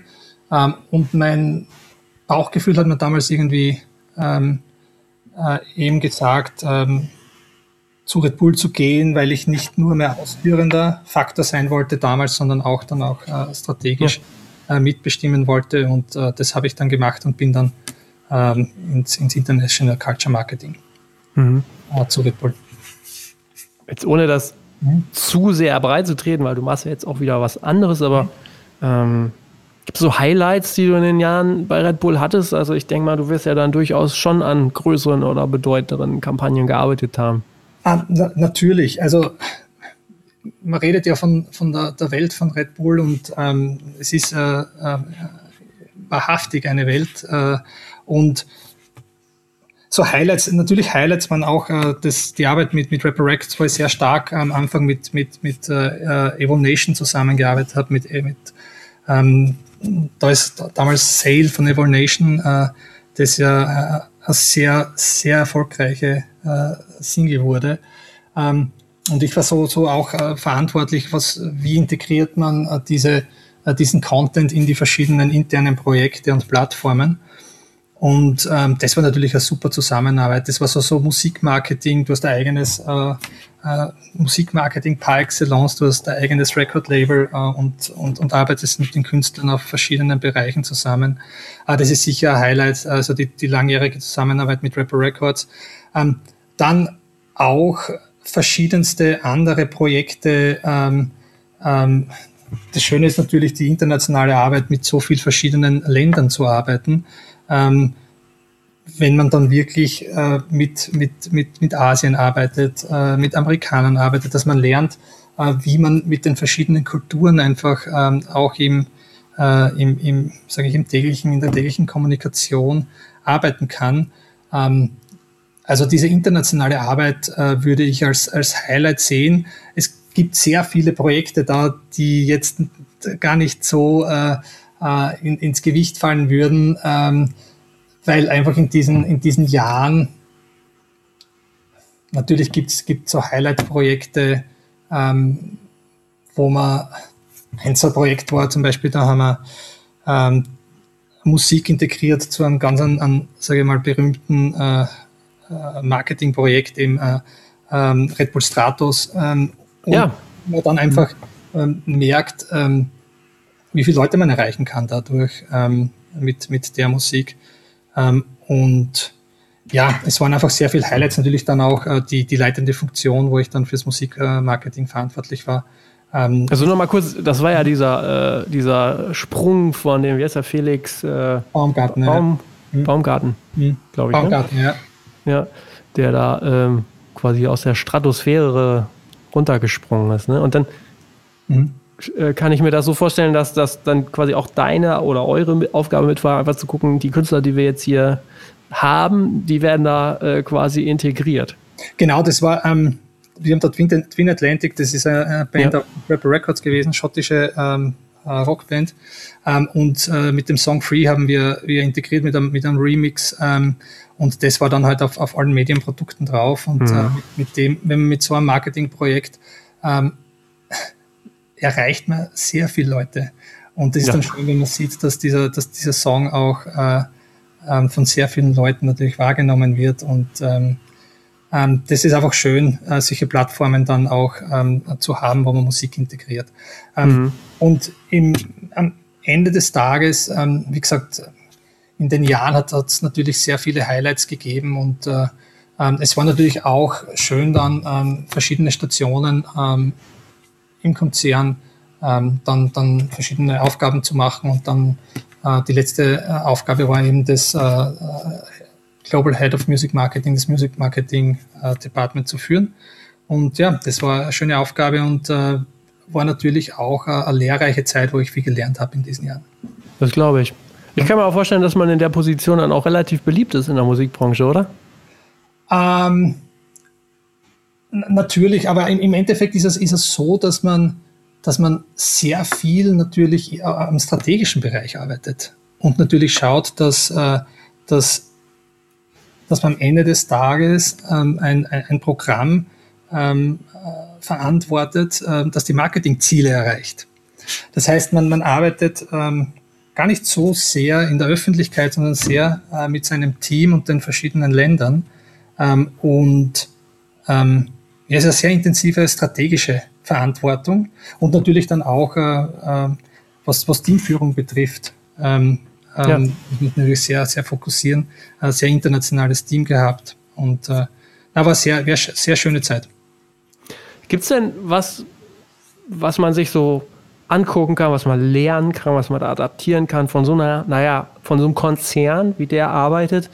Ähm, und mein Bauchgefühl hat mir damals irgendwie ähm, äh, eben gesagt, ähm, zu Red Bull zu gehen, weil ich nicht nur mehr ausführender Faktor sein wollte damals, sondern auch dann auch äh, strategisch ja. Äh, mitbestimmen wollte. Und äh, das habe ich dann gemacht und bin dann ähm, ins, ins International Culture Marketing mhm. zu Red Bull.
Jetzt ohne das mhm. zu sehr breit zu treten, weil du machst ja jetzt auch wieder was anderes, aber ähm, gibt es so Highlights, die du in den Jahren bei Red Bull hattest? Also ich denke mal, du wirst ja dann durchaus schon an größeren oder bedeutenderen Kampagnen gearbeitet haben.
Ah, na, natürlich. Also man redet ja von, von der, der Welt von Red Bull und ähm, es ist äh, äh, wahrhaftig eine Welt. Äh, und so Highlights, natürlich Highlights waren auch äh, das, die Arbeit mit, mit wo ich sehr stark am Anfang mit, mit, mit äh, Evil Nation zusammengearbeitet habe, mit, äh, mit ähm, da ist damals Sale von Evil Nation, äh, das ja äh, eine sehr, sehr erfolgreiche äh, Single wurde. Ähm, und ich war so, so auch äh, verantwortlich, was, wie integriert man äh, diese, äh, diesen Content in die verschiedenen internen Projekte und Plattformen. Und ähm, das war natürlich eine super Zusammenarbeit. Das war so, so Musikmarketing, du hast ein eigenes äh, äh, Musikmarketing par excellence, du hast ein eigenes Record-Label äh, und, und, und arbeitest mit den Künstlern auf verschiedenen Bereichen zusammen. Äh, das ist sicher ein Highlight, also die, die langjährige Zusammenarbeit mit Rapper Records. Ähm, dann auch verschiedenste andere Projekte. Ähm, ähm, das Schöne ist natürlich die internationale Arbeit mit so vielen verschiedenen Ländern zu arbeiten ähm, wenn man dann wirklich äh, mit, mit, mit, mit Asien arbeitet, äh, mit Amerikanern arbeitet, dass man lernt, äh, wie man mit den verschiedenen Kulturen einfach ähm, auch im, äh, im, im, sage ich, im täglichen, in der täglichen Kommunikation arbeiten kann. Ähm, also diese internationale Arbeit äh, würde ich als, als Highlight sehen. Es gibt sehr viele Projekte da, die jetzt gar nicht so äh, äh, in, ins Gewicht fallen würden, ähm, weil einfach in diesen, in diesen Jahren natürlich gibt es so Highlight-Projekte, ähm, wo man ein so Projekt war, zum Beispiel, da haben wir ähm, Musik integriert zu einem ganz, an, an sage ich mal, berühmten äh Marketingprojekt, im äh, ähm, Red Bull Stratos. Ähm, und ja. man dann einfach ähm, merkt, wie viele Leute man erreichen kann dadurch mit, mit der Musik. Und ja, es waren einfach sehr viele Highlights, natürlich dann auch äh, die, die leitende Funktion, wo ich dann fürs Musikmarketing verantwortlich war.
Ähm, also nur mal kurz, das war ja dieser, äh, dieser Sprung von dem, wie heißt der, Felix? Äh,
Baumgarten.
Baum, ja. Hm. Baumgarten, hm. glaube ich.
Ne? Baumgarten, ne? ja.
Ja, der da ähm, quasi aus der Stratosphäre runtergesprungen ist. Ne? Und dann mhm. Äh, kann ich mir das so vorstellen, dass das dann quasi auch deine oder eure Aufgabe mit war, einfach zu gucken, die Künstler, die wir jetzt hier haben, die werden da äh, quasi integriert.
Genau, das war, ähm, wir haben dort Twin, Twin Atlantic, das ist eine Band ja. auf Rebel Records gewesen, schottische ähm, äh, Rockband. Ähm, und äh, mit dem Song Free haben wir, wir integriert mit einem, mit einem Remix. Ähm, und das war dann halt auf, auf allen Medienprodukten drauf. Und mhm. äh, mit, mit, dem, wenn man mit so einem Marketingprojekt ähm, erreicht man sehr viele Leute. Und das ist ja. dann schön, wenn man sieht, dass dieser, dass dieser Song auch äh, ähm, von sehr vielen Leuten natürlich wahrgenommen wird. Und ähm, ähm, das ist einfach schön, äh, solche Plattformen dann auch ähm, zu haben, wo man Musik integriert. Ähm, mhm. Und im, am Ende des Tages, wie gesagt, in den Jahren hat es natürlich sehr viele Highlights gegeben und äh, ähm, es war natürlich auch schön dann ähm, verschiedene Stationen ähm, im Konzern ähm, dann, dann verschiedene Aufgaben zu machen und dann äh, die letzte äh, Aufgabe war eben das äh, äh Global Head of Music Marketing, das Music Marketing äh, Department zu führen. Und ja, das war eine schöne Aufgabe und war natürlich auch eine lehrreiche Zeit, wo ich viel gelernt habe in diesen Jahren.
Das glaube ich. Ich kann mir auch vorstellen, dass man in der Position dann auch relativ beliebt ist in der Musikbranche, oder?
Ähm, natürlich, aber im, Endeffekt ist es, ist es so, dass man, dass man sehr viel natürlich äh, am strategischen Bereich arbeitet und natürlich schaut, dass, äh, dass dass man am Ende des Tages ähm, ein, ein, Programm ähm, äh, verantwortet, das die Marketingziele erreicht. Das heißt, man, man arbeitet ähm, gar nicht so sehr in der Öffentlichkeit, sondern sehr äh, mit seinem Team und den verschiedenen Ländern. Ähm, und ähm, es ist eine sehr intensive strategische Verantwortung und natürlich dann auch, äh, äh, was, was Teamführung betrifft. Ähm, ja. Ähm, muss natürlich sehr, sehr fokussieren. Ein sehr internationales Team gehabt und äh, aber sehr, sehr schöne Zeit.
Gibt es denn was, was man sich so angucken kann, was man lernen kann, was man da adaptieren kann von so einer, naja, von so einem Konzern, wie der arbeitet?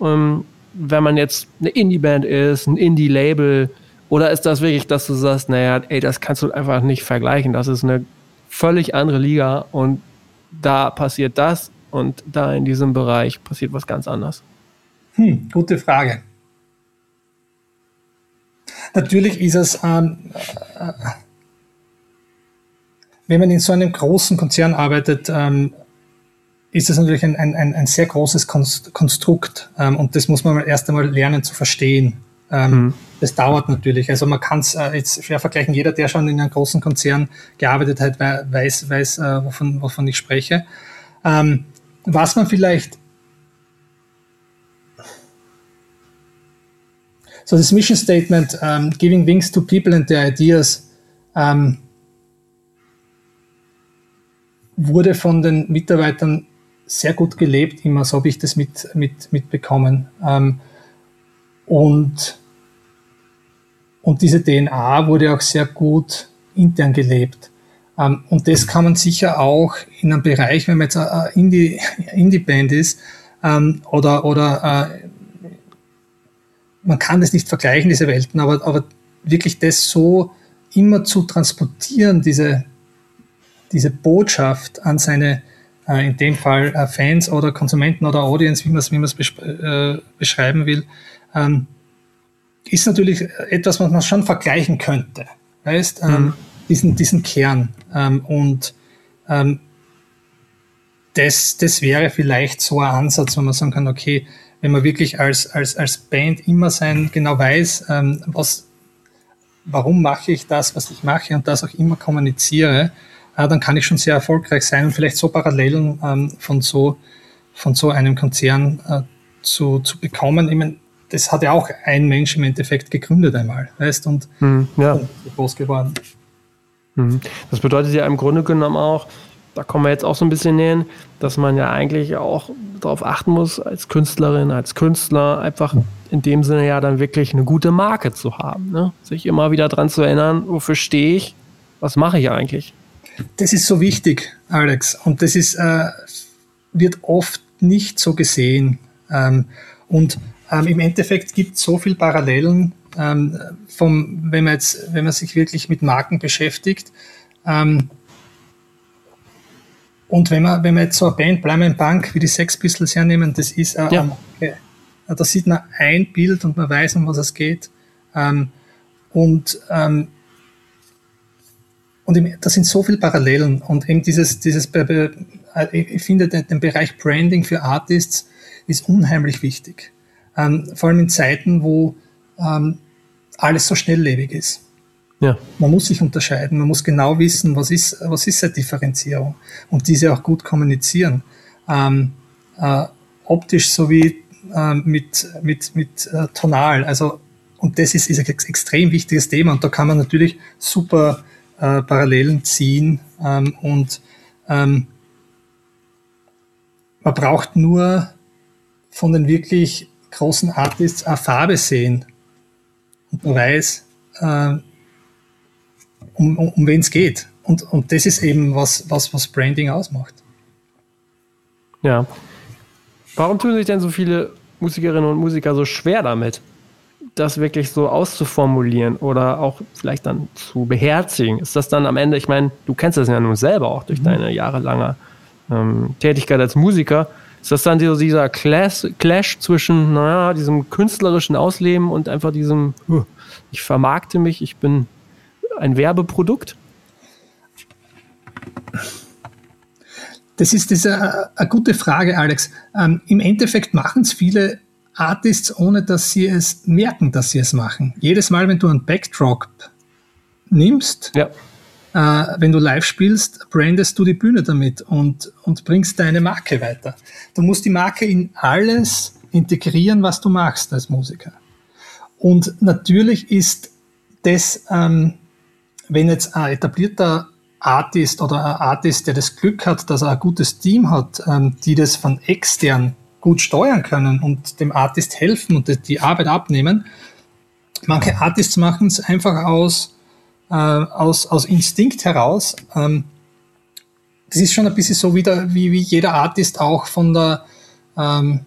Ähm, wenn man jetzt eine Indie-Band ist, ein Indie-Label, oder ist das wirklich, dass du sagst, naja, ey, das kannst du einfach nicht vergleichen, das ist eine völlig andere Liga und da passiert das und da in diesem Bereich passiert was ganz anderes?
Hm, gute Frage. Natürlich ist es, ähm, äh, wenn man in so einem großen Konzern arbeitet, ähm, ist es natürlich ein, ein, ein sehr großes Konstrukt ähm, und das muss man erst einmal lernen zu verstehen. Ähm, mhm. Das dauert natürlich. Also man kann es äh, jetzt schwer vergleichen. Jeder, der schon in einem großen Konzern gearbeitet hat, weiß, weiß äh, wovon, wovon ich spreche. Ähm, was man vielleicht so das Mission Statement um, ähm, Giving Wings to People and Their Ideas um, ähm, wurde von den Mitarbeitern sehr gut gelebt, immer so habe ich das mit, mit, mitbekommen. Ähm, und, und diese DNA wurde auch sehr gut intern gelebt. Ähm, und das kann man sicher auch in einem Bereich, wenn man jetzt eine Indie, Indie-Band ist, ähm, oder, oder äh, man kann das nicht vergleichen, diese Welten, aber, aber wirklich das so immer zu transportieren, diese, diese Botschaft an seine, äh, in dem Fall äh, Fans oder Konsumenten oder Audience, wie man es wie man's äh, beschreiben will, ähm, ist natürlich etwas, was man schon vergleichen könnte. Weißt, ähm, mhm diesen, diesen Kern. Ähm, und ähm, das, das wäre vielleicht so ein Ansatz, wo man sagen kann, okay, wenn man wirklich als, als, als Band immer sein, genau weiß, ähm, was, warum mache ich das, was ich mache und das auch immer kommuniziere, dann kann ich schon sehr erfolgreich sein und vielleicht so Parallelen ähm, von so von so einem Konzern äh, zu, zu bekommen. Ich meine, das hat ja auch ein Mensch im Endeffekt gegründet einmal, weißt und, hm, ja. und groß geworden.
Mhm. Das bedeutet ja im Grunde genommen auch, da kommen wir jetzt auch so ein bisschen näher, dass man ja eigentlich auch darauf achten muss, als Künstlerin, als Künstler, einfach in dem Sinne ja dann wirklich eine gute Marke zu haben. Ne? Sich immer wieder daran zu erinnern, wofür stehe ich, was mache ich eigentlich.
Das ist so wichtig, Alex. Und das ist, äh, wird oft nicht so gesehen. Ähm, und ähm, im Endeffekt gibt es so viele Parallelen ähm, vom, wenn man jetzt, wenn man sich wirklich mit Marken beschäftigt. Ähm, und wenn man, wenn man jetzt so eine Band, bleiben in Bank, wie die Sex Pistols hernehmen, das ist eine ja. Marke da sieht man ein Bild und man weiß, um was es geht. Ähm, und ähm, und da sind so viele Parallelen und eben dieses, dieses, ich finde den Bereich Branding für Artists ist unheimlich wichtig. Ähm, vor allem in Zeiten, wo ähm, alles so schnelllebig ist. Ja. Man muss sich unterscheiden, man muss genau wissen, was ist, was ist eine Differenzierung und diese auch gut kommunizieren. Ähm, äh, optisch sowie äh, mit, mit, mit äh, tonal. Also, und das ist, ist ein extrem wichtiges Thema und da kann man natürlich super äh, Parallelen ziehen ähm, und ähm, man braucht nur von den wirklich großen Artists eine Farbe sehen und man weiß, äh, um, um, um wen es geht. Und, und das ist eben was, was, was Branding ausmacht.
Ja. Warum tun sich denn so viele Musikerinnen und Musiker so schwer damit, das wirklich so auszuformulieren oder auch vielleicht dann zu beherzigen? Ist das dann am Ende, ich meine, du kennst das ja nun selber auch durch mhm. deine jahrelange ähm, Tätigkeit als Musiker. Ist das dann so dieser Clash, Clash zwischen, naja, diesem künstlerischen Ausleben und einfach diesem, ich vermarkte mich, ich bin ein Werbeprodukt?
Das ist, das ist eine, eine gute Frage, Alex. Ähm, Im Endeffekt machen es viele Artists, ohne dass sie es merken, dass sie es machen. Jedes Mal, wenn du einen Backdrop nimmst, ja. äh, wenn du live spielst, brandest du die Bühne damit und, und bringst deine Marke weiter. Du musst die Marke in alles integrieren, was du machst als Musiker. Und natürlich ist das, ähm, wenn jetzt ein etablierter Artist oder ein Artist, der das Glück hat, dass er ein gutes Team hat, ähm, die das von extern gut steuern können und dem Artist helfen und die Arbeit abnehmen. Manche Artists machen es einfach aus, äh, aus, aus Instinkt heraus. Ähm, das ist schon ein bisschen so wieder, wie, wie jeder Artist auch von der, ähm,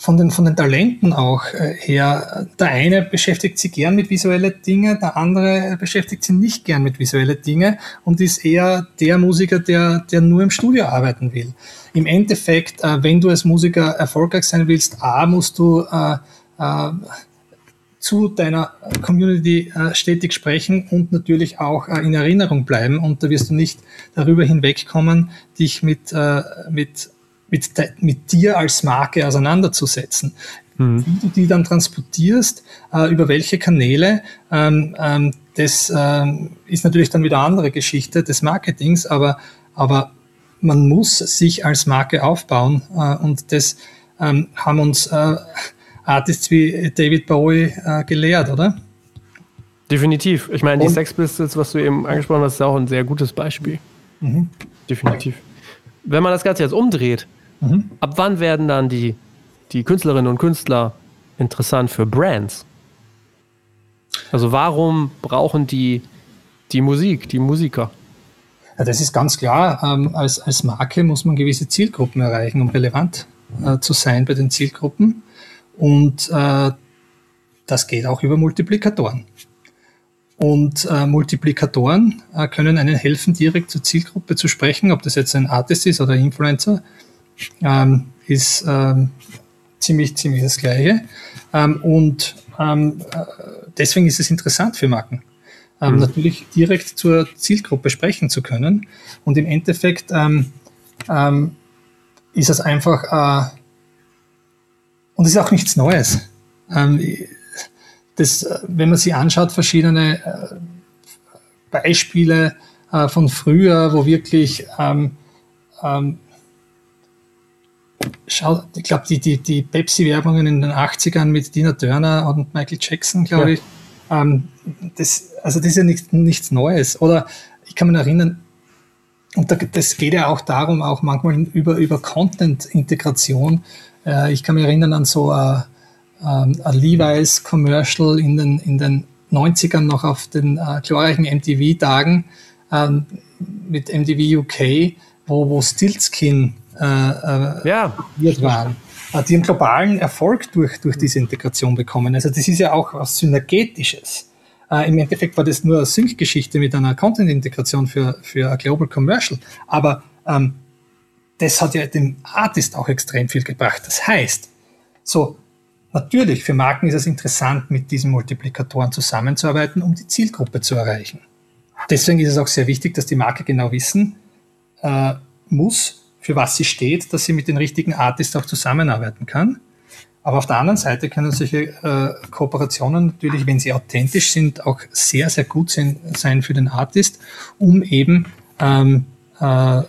von den, von den Talenten auch äh, her. Der eine beschäftigt sich gern mit visuellen Dingen, der andere beschäftigt sich nicht gern mit visuellen Dingen und ist eher der Musiker, der, der nur im Studio arbeiten will. Im Endeffekt, äh, wenn du als Musiker erfolgreich sein willst, A, musst du äh, äh, zu deiner Community äh, stetig sprechen und natürlich auch äh, in Erinnerung bleiben. Und da wirst du nicht darüber hinwegkommen, dich mit, mit mit, mit dir als Marke auseinanderzusetzen. Mhm. Wie du die dann transportierst, äh, über welche Kanäle, ähm, ähm, das ähm, ist natürlich dann wieder eine andere Geschichte des Marketings, aber, aber man muss sich als Marke aufbauen äh, und das ähm, haben uns äh, Artists wie David Bowie äh, gelehrt, oder?
Definitiv. Ich meine, die Sex Pistols, was du eben angesprochen hast, ist auch ein sehr gutes Beispiel. Mhm. Definitiv. Wenn man das Ganze jetzt umdreht, Mhm. Ab wann werden dann die, die Künstlerinnen und Künstler interessant für Brands? Also warum brauchen die die Musik, die Musiker?
Ja, das ist ganz klar. Ähm, als, als Marke muss man gewisse Zielgruppen erreichen, um relevant äh, zu sein bei den Zielgruppen. Und äh, das geht auch über Multiplikatoren. Und äh, Multiplikatoren äh, können einen helfen, direkt zur Zielgruppe zu sprechen, ob das jetzt ein Artist ist oder Influencer ähm, ist ähm, ziemlich, ziemlich das Gleiche. Ähm, und ähm, äh, deswegen ist es interessant für Marken. Ähm, mhm. Natürlich direkt zur Zielgruppe sprechen zu können. Und im Endeffekt ist es einfach, äh, und es ist auch nichts Neues. Das, wenn man sich anschaut, verschiedene äh, Beispiele äh, von früher, wo wirklich ähm, ähm, schau, ich glaube, die, die, die Pepsi-Werbungen in den 80ern mit Tina Turner und Michael Jackson, glaube ja. ich, ähm, das, also das ist ja nichts, nichts Neues. Oder ich kann mich erinnern, und da, das geht ja auch darum, auch manchmal über, über Content-Integration. Äh, ich kann mich erinnern an so ein, ähm, ein Levi's Commercial in den, in den 90ern noch auf den äh, glorreichen MTV-Tagen ähm, mit MTV UK, wo, wo Stiltskin äh, äh, ja. waren, die einen globalen Erfolg durch, durch diese Integration bekommen. Also das ist ja auch was Synergetisches. Äh, Im Endeffekt war das nur eine Sync-Geschichte mit einer Content-Integration für, für ein Global Commercial. Aber ähm, das hat ja dem Artist auch extrem viel gebracht. Das heißt, So, natürlich, für Marken ist es interessant, mit diesen Multiplikatoren zusammenzuarbeiten, um die Zielgruppe zu erreichen. Deswegen ist es auch sehr wichtig, dass die Marke genau wissen äh, muss, für was sie steht, dass sie mit den richtigen Artists auch zusammenarbeiten kann. Aber auf der anderen Seite können solche äh, Kooperationen natürlich, wenn sie authentisch sind, auch sehr, sehr gut sein, sein für den Artist, um eben ähm, äh,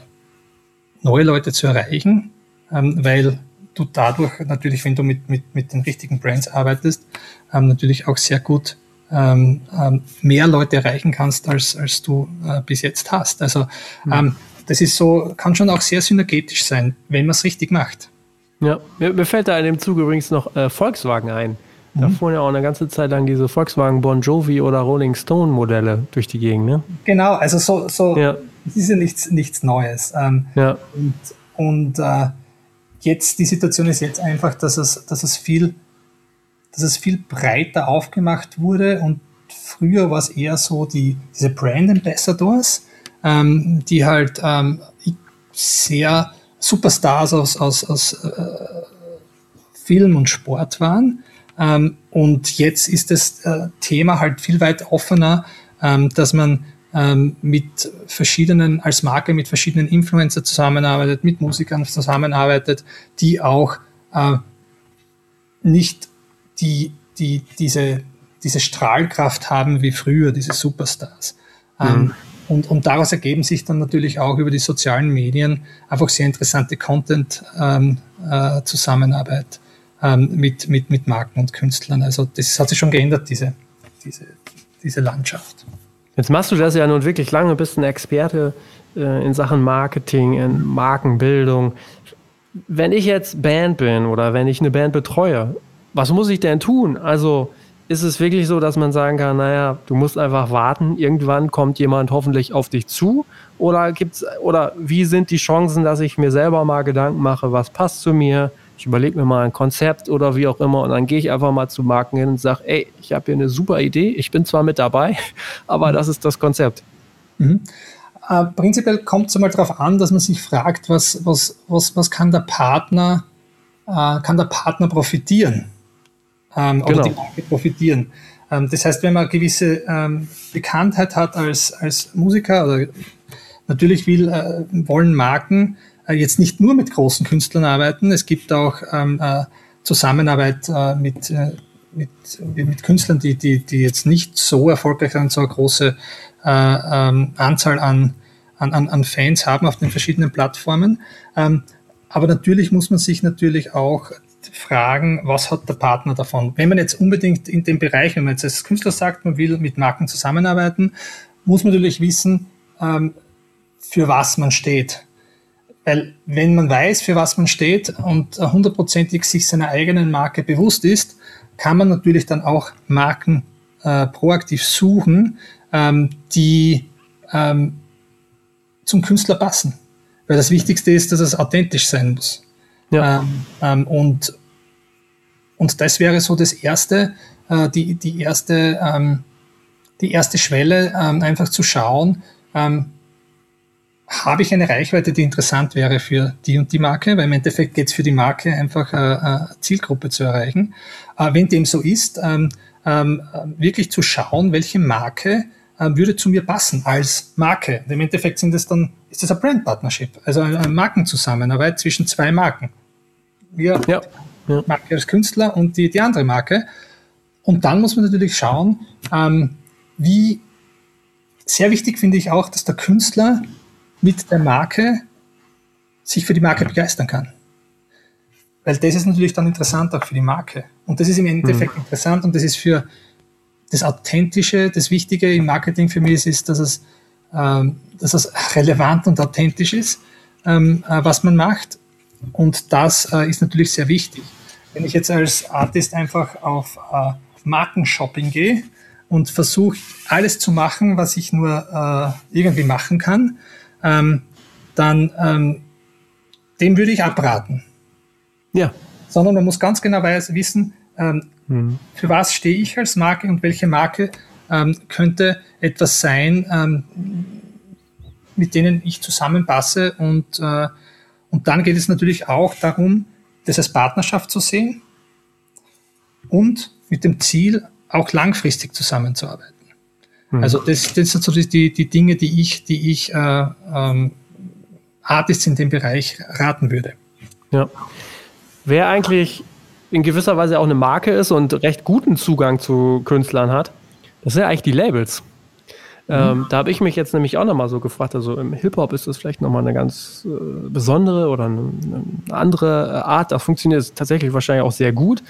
neue Leute zu erreichen, ähm, weil du dadurch natürlich, wenn du mit, mit, mit den richtigen Brands arbeitest, ähm, natürlich auch sehr gut ähm, ähm, mehr Leute erreichen kannst, als, als du äh, bis jetzt hast. Also mhm. Das ist so, kann schon auch sehr synergetisch sein, wenn man es richtig macht.
Ja, mir, mir, fällt da in dem Zuge übrigens noch äh, Volkswagen ein. Da mhm. fuhren ja auch eine ganze Zeit lang diese Volkswagen Bon Jovi oder Rolling Stone Modelle durch die Gegend, ne?
Genau, also so, so ja. das ist ja nichts, nichts Neues. Ähm, ja. Und, und äh, jetzt, die Situation ist jetzt einfach, dass es, dass es viel, dass es viel breiter aufgemacht wurde und früher war es eher so die, diese Brand Ambassadors, ähm, die halt ähm, sehr Superstars aus, aus, aus äh, Film und Sport waren. Ähm, und jetzt ist das äh, Thema halt viel weit offener, ähm, dass man ähm, mit verschiedenen, als Marke mit verschiedenen Influencer zusammenarbeitet, mit Musikern zusammenarbeitet, die auch äh, nicht die, die, diese, diese Strahlkraft haben wie früher, diese Superstars. Ähm, mhm. Und, und daraus ergeben sich dann natürlich auch über die sozialen Medien einfach sehr interessante Content-Zusammenarbeit ähm, äh, ähm, mit, mit, mit Marken und Künstlern. Also das hat sich schon geändert, diese, diese, diese Landschaft.
Jetzt machst du das ja nun wirklich lange, bist ein Experte äh, in Sachen Marketing, in Markenbildung. Wenn ich jetzt Band bin oder wenn ich eine Band betreue, was muss ich denn tun? Also ist es wirklich so, dass man sagen kann, naja, du musst einfach warten, irgendwann kommt jemand hoffentlich auf dich zu? Oder gibt's, oder wie sind die Chancen, dass ich mir selber mal Gedanken mache, was passt zu mir? Ich überlege mir mal ein Konzept oder wie auch immer und dann gehe ich einfach mal zu Marken hin und sage, ey, ich habe hier eine super Idee, ich bin zwar mit dabei, aber das ist das Konzept.
Mhm. Äh, prinzipiell kommt es einmal darauf an, dass man sich fragt, was, was, was, was kann der Partner, äh, kann der Partner profitieren? Ähm, genau. oder die Marke profitieren. Ähm, das heißt, wenn man eine gewisse ähm, Bekanntheit hat als, als Musiker oder natürlich will, äh, wollen Marken äh, jetzt nicht nur mit großen Künstlern arbeiten, es gibt auch ähm, äh, Zusammenarbeit äh, mit, äh, mit, mit Künstlern, die, die, die jetzt nicht so erfolgreich sind, so eine große äh, ähm, Anzahl an, an, an Fans haben auf den verschiedenen Plattformen. Ähm, aber natürlich muss man sich natürlich auch fragen, was hat der Partner davon? Wenn man jetzt unbedingt in dem Bereich, wenn man jetzt als Künstler sagt, man will mit Marken zusammenarbeiten, muss man natürlich wissen, ähm, für was man steht. Weil wenn man weiß, für was man steht und hundertprozentig sich seiner eigenen Marke bewusst ist, kann man natürlich dann auch Marken äh, proaktiv suchen, ähm, die ähm, zum Künstler passen. Weil das Wichtigste ist, dass es authentisch sein muss. Ja. Ähm, ähm, und, und das wäre so das erste, äh, die, die erste, ähm, die erste Schwelle, ähm, einfach zu schauen, ähm, habe ich eine Reichweite, die interessant wäre für die und die Marke, weil im Endeffekt geht es für die Marke einfach eine, äh, eine Zielgruppe zu erreichen. Äh, wenn dem so ist, ähm, ähm, wirklich zu schauen, welche Marke äh, würde zu mir passen als Marke. Und Im Endeffekt sind es dann, ist das ein Brand Partnership, also eine Markenzusammenarbeit zwischen zwei Marken wir ja. ja. Marke als Künstler und die, die andere Marke. Und dann muss man natürlich schauen, ähm, wie sehr wichtig finde ich auch, dass der Künstler mit der Marke sich für die Marke begeistern kann. Weil das ist natürlich dann interessant auch für die Marke. Und das ist im Endeffekt mhm. interessant und das ist für das Authentische, das Wichtige im Marketing für mich ist, dass es, ähm, dass es relevant und authentisch ist, ähm, äh, was man macht und das äh, ist natürlich sehr wichtig. Wenn ich jetzt als Artist einfach auf äh, Markenshopping gehe und versuche alles zu machen, was ich nur äh, irgendwie machen kann, ähm, dann ähm, dem würde ich abraten. Ja. Sondern man muss ganz genau wissen, ähm, mhm. für was stehe ich als Marke und welche Marke ähm, könnte etwas sein, ähm, mit denen ich zusammenpasse und äh, und dann geht es natürlich auch darum, das als Partnerschaft zu sehen. und mit dem Ziel, auch langfristig zusammenzuarbeiten. Mhm. Also das, das sind so die, die Dinge, die ich, die ich äh, ähm, Artists in dem Bereich raten würde.
Ja. Wer eigentlich in gewisser Weise auch eine Marke ist und recht guten Zugang zu Künstlern hat, das sind ja eigentlich die Labels. Mhm. Ähm, da habe ich mich jetzt nämlich auch nochmal so gefragt, also im Hip-Hop ist das vielleicht nochmal eine ganz äh, besondere oder eine, eine andere Art, das funktioniert tatsächlich wahrscheinlich auch sehr gut,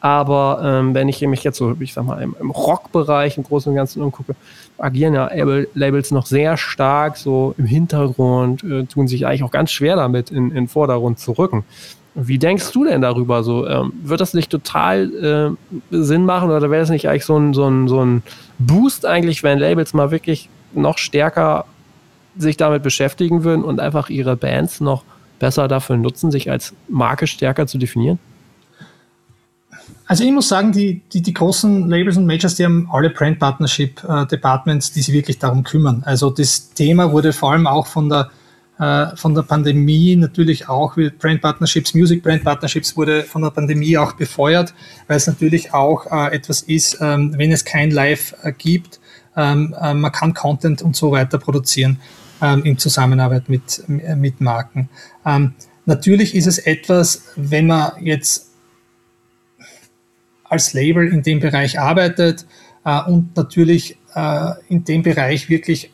aber ähm, wenn ich mich jetzt so, ich sag mal, im, im Rockbereich im Großen und Ganzen umgucke, agieren ja Labels noch sehr stark so im Hintergrund, äh, tun sich eigentlich auch ganz schwer damit, in, in Vordergrund zu rücken. Wie denkst du denn darüber? So, ähm, wird das nicht total äh, Sinn machen oder wäre das nicht eigentlich so ein, so, ein, so ein Boost eigentlich, wenn Labels mal wirklich noch stärker sich damit beschäftigen würden und einfach ihre Bands noch besser dafür nutzen, sich als Marke stärker zu definieren?
Also ich muss sagen, die, die, die großen Labels und Majors, die haben alle Brand Partnership äh, Departments, die sich wirklich darum kümmern. Also das Thema wurde vor allem auch von der von der Pandemie natürlich auch, wie Brand Partnerships, Music Brand Partnerships wurde von der Pandemie auch befeuert, weil es natürlich auch äh, etwas ist, ähm, wenn es kein Live äh, gibt, ähm, äh, man kann Content und so weiter produzieren ähm, in Zusammenarbeit mit, mit Marken. Natürlich ist es etwas, wenn man jetzt als Label in dem Bereich arbeitet äh, und natürlich äh, in dem Bereich wirklich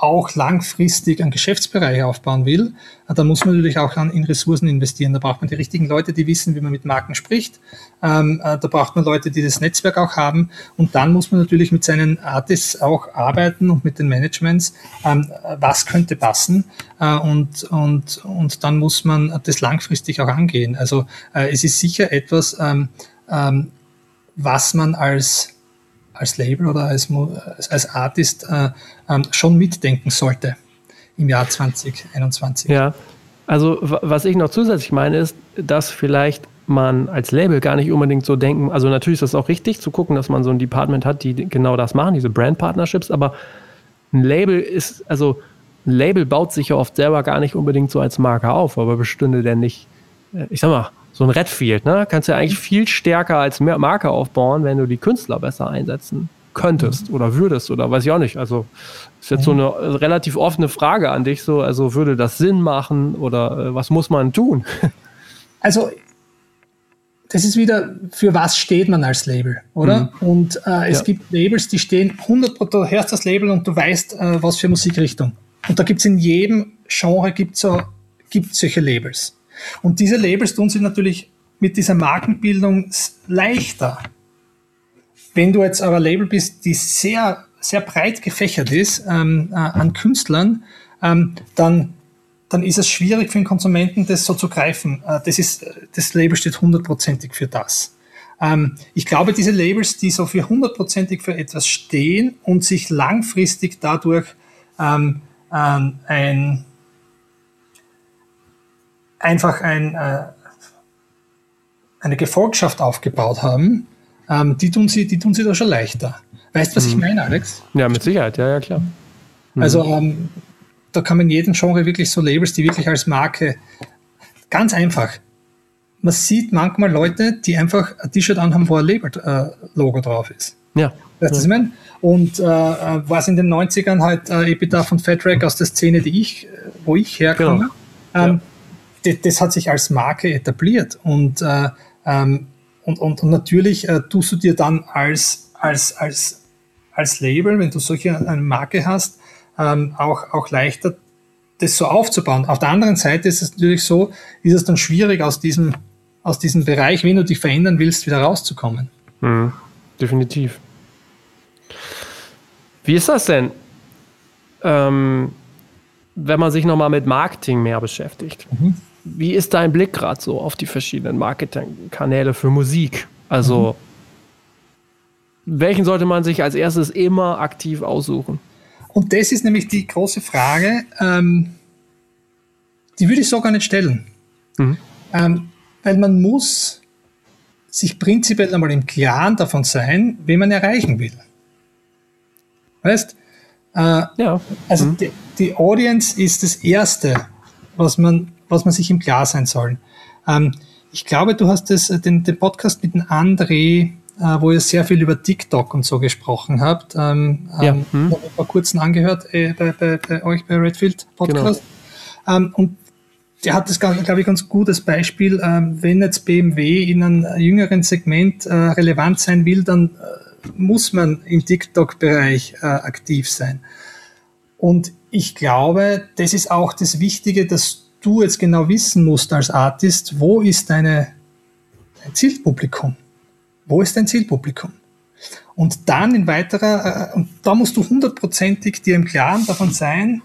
auch langfristig einen Geschäftsbereich aufbauen will, äh, dann muss man natürlich auch in Ressourcen investieren. Da braucht man die richtigen Leute, die wissen, wie man mit Marken spricht. Ähm, äh, da braucht man Leute, die das Netzwerk auch haben. Und dann muss man natürlich mit seinen Artists auch arbeiten und mit den Managements, ähm, was könnte passen. Äh, und, und, und dann muss man das langfristig auch angehen. Also es ist sicher etwas, ähm, was man als als Label oder als, als Artist äh, ähm, schon mitdenken sollte im Jahr 2021.
Ja, also was ich noch zusätzlich meine ist, dass vielleicht man als Label gar nicht unbedingt so denken, also natürlich ist das auch richtig zu gucken, dass man so ein Department hat, die genau das machen, diese Brand Partnerships, aber ein Label ist, also ein Label baut sich ja oft selber gar nicht unbedingt so als Marke auf, aber bestünde der nicht, äh, ich sag mal, so ein Redfield, ne? Kannst du ja eigentlich viel stärker als Marke aufbauen, wenn du die Künstler besser einsetzen könntest mhm. oder würdest oder weiß ich auch nicht. Also ist jetzt mhm. so eine relativ offene Frage an dich. So, also würde das Sinn machen oder äh, was muss man tun?
Also das ist wieder, für was steht man als Label, oder? Mhm. Und äh, es ja. gibt Labels, die stehen 100 du hörst das Label und du weißt, äh, was für Musikrichtung. Und da gibt es in jedem Genre gibt's so, gibt's solche Labels. Und diese Labels tun sich natürlich mit dieser Markenbildung leichter. Wenn du jetzt aber ein Label bist, die sehr, sehr breit gefächert ist ähm, äh, an Künstlern, ähm, dann, dann ist es schwierig für den Konsumenten, das so zu greifen. Äh, das, ist, das Label steht hundertprozentig für das. Ähm, ich glaube, diese Labels, die so für hundertprozentig für etwas stehen und sich langfristig dadurch ähm, ein einfach ein, äh, eine Gefolgschaft aufgebaut haben, ähm, die, tun sie, die tun sie da schon leichter. Weißt du, was mhm. ich meine, Alex?
Ja, mit Sicherheit, ja, ja, klar.
Mhm. Also ähm, da kann man in jedem Genre wirklich so Labels, die wirklich als Marke ganz einfach. Man sieht manchmal Leute, die einfach ein T-Shirt anhaben, wo ein Label-Logo äh, drauf ist.
Ja.
Weißt du, was ich meine? Und äh, äh was in den 90ern halt äh, Epitaph von Fat Rack aus der Szene, die ich, wo ich herkomme, genau. ähm, das, das hat sich als Marke etabliert und, äh, ähm, und, und, und natürlich äh, tust du dir dann als, als, als, als Label, wenn du solche eine Marke hast, ähm, auch, auch leichter das so aufzubauen. Auf der anderen Seite ist es natürlich so, ist es dann schwierig aus diesem, aus diesem Bereich, wenn du dich verändern willst, wieder rauszukommen.
Mhm, definitiv. Wie ist das denn? Ähm, wenn man sich nochmal mit Marketing mehr beschäftigt. Mhm. Wie ist dein Blick gerade so auf die verschiedenen Marketingkanäle für Musik? Also, mhm. welchen sollte man sich als erstes immer aktiv aussuchen?
Und das ist nämlich die große Frage, ähm, die würde ich so gar nicht stellen. Mhm. Ähm, weil man muss sich prinzipiell einmal im Klaren davon sein, wen man erreichen will. Weißt? Äh, ja. Also mhm. die, die Audience ist das Erste, was man was man sich im Klar sein soll. Ähm, ich glaube, du hast das, den, den Podcast mit dem André, äh, wo ihr sehr viel über TikTok und so gesprochen habt, ähm, ja. ähm, hm. vor kurzem angehört äh, bei, bei, bei, euch bei Redfield Podcast. Genau. Ähm, und der hat das, glaube ich, ganz gutes Beispiel. Ähm, wenn jetzt BMW in einem jüngeren Segment äh, relevant sein will, dann äh, muss man im TikTok-Bereich äh, aktiv sein. Und ich glaube, das ist auch das Wichtige, dass du jetzt genau wissen musst als Artist, wo ist deine, dein Zielpublikum? Wo ist dein Zielpublikum? Und dann in weiterer, äh, und da musst du hundertprozentig dir im Klaren davon sein,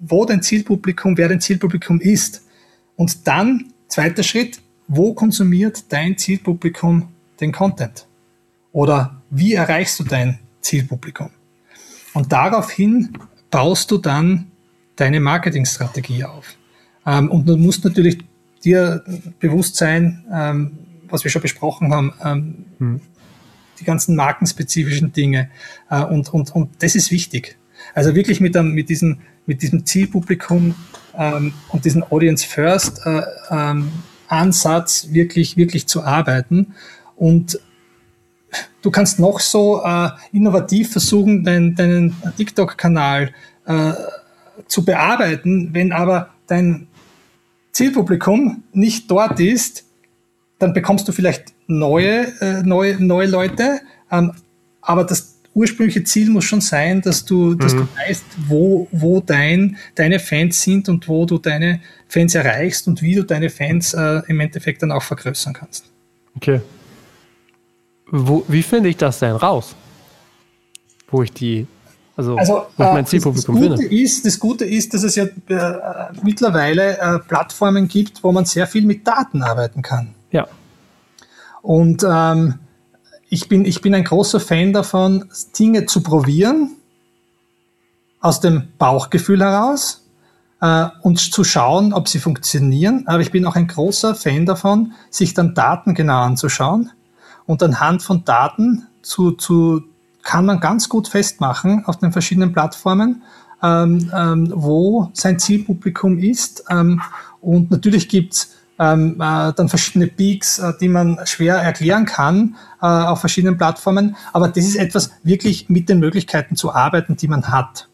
wo dein Zielpublikum, wer dein Zielpublikum ist. Und dann, zweiter Schritt, wo konsumiert dein Zielpublikum den Content? Oder wie erreichst du dein Zielpublikum? Und daraufhin baust du dann deine Marketingstrategie auf. Ähm, und du musst natürlich dir bewusst sein, ähm, was wir schon besprochen haben, ähm, hm. die ganzen markenspezifischen Dinge. Äh, und, und, und das ist wichtig. Also wirklich mit, einem, mit, diesem, mit diesem Zielpublikum ähm, und diesem Audience First äh, ähm, Ansatz wirklich, wirklich zu arbeiten. Und du kannst noch so äh, innovativ versuchen, dein, deinen TikTok-Kanal äh, zu bearbeiten, wenn aber dein Zielpublikum nicht dort ist, dann bekommst du vielleicht neue, äh, neue, neue Leute, ähm, aber das ursprüngliche Ziel muss schon sein, dass du, dass mhm. du weißt, wo, wo dein, deine Fans sind und wo du deine Fans erreichst und wie du deine Fans äh, im Endeffekt dann auch vergrößern kannst.
Okay. Wo, wie finde ich das denn raus? Wo ich die, also,
also mein äh, Zielpublikum das, das Gute finde? Ist, das Gute ist, dass es ja äh, mittlerweile äh, Plattformen gibt, wo man sehr viel mit Daten arbeiten kann.
Ja.
Und ähm, ich bin, ich bin ein großer Fan davon, Dinge zu probieren, aus dem Bauchgefühl heraus äh, und zu schauen, ob sie funktionieren. Aber ich bin auch ein großer Fan davon, sich dann Daten genau anzuschauen und anhand von Daten zu, zu kann man ganz gut festmachen auf den verschiedenen Plattformen, ähm, ähm, wo sein Zielpublikum ist. Ähm, und natürlich gibt's ähm, äh, dann verschiedene Peaks, äh, die man schwer erklären kann äh, auf verschiedenen Plattformen. Aber das ist etwas, wirklich mit den Möglichkeiten zu arbeiten, die man hat.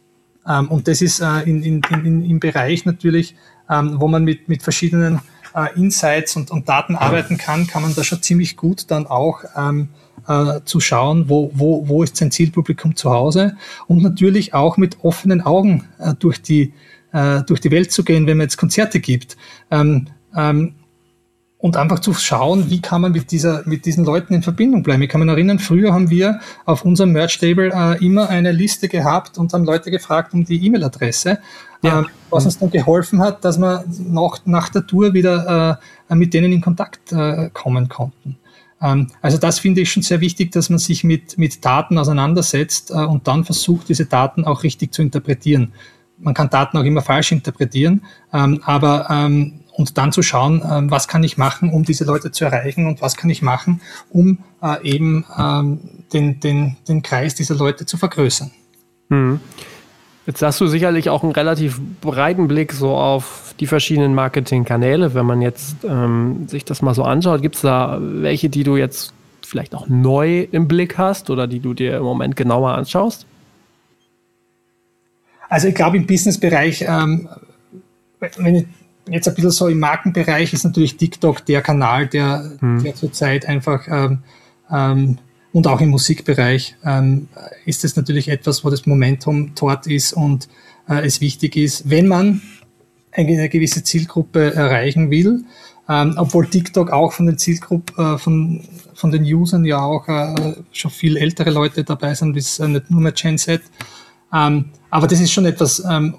Ähm, und das ist äh, in, in, in, im Bereich natürlich, ähm, wo man mit, mit verschiedenen äh, Insights und, und Daten arbeiten kann, kann man da schon ziemlich gut dann auch ähm, äh, zu schauen, wo, wo, wo ist sein Zielpublikum zu Hause und natürlich auch mit offenen Augen äh, durch, die, äh, durch die Welt zu gehen, wenn man jetzt Konzerte gibt. Ähm, ähm, und einfach zu schauen, wie kann man mit, dieser, mit diesen Leuten in Verbindung bleiben. Ich kann mich erinnern, früher haben wir auf unserem Merch-Table äh, immer eine Liste gehabt und haben Leute gefragt um die E-Mail-Adresse, ja. ähm, was uns dann geholfen hat, dass wir nach, nach der Tour wieder äh, mit denen in Kontakt äh, kommen konnten. Ähm, also das finde ich schon sehr wichtig, dass man sich mit, mit Daten auseinandersetzt äh, und dann versucht, diese Daten auch richtig zu interpretieren. Man kann Daten auch immer falsch interpretieren, ähm, aber ähm, und dann zu schauen, was kann ich machen, um diese Leute zu erreichen und was kann ich machen, um äh, eben den, den, den Kreis dieser Leute zu vergrößern.
Mhm. Jetzt hast du sicherlich auch einen relativ breiten Blick so auf die verschiedenen Marketingkanäle. Wenn man jetzt ähm, sich das mal so anschaut, gibt es da welche, die du jetzt vielleicht auch neu im Blick hast oder die du dir im Moment genauer anschaust?
Also ich glaube im Businessbereich, ähm, wenn ich jetzt ein bisschen so im Markenbereich ist natürlich TikTok der Kanal, der, hm. der zurzeit einfach ähm, ähm, und auch im Musikbereich ähm, ist es natürlich etwas, wo das Momentum dort ist und äh, es wichtig ist, wenn man eine gewisse Zielgruppe erreichen will, ähm, obwohl TikTok auch von den Zielgruppen, äh, von, von den Usern ja auch äh, schon viel ältere Leute dabei sind, bis äh, nicht nur mehr Gen Z. Ähm, aber das ist schon etwas, ähm,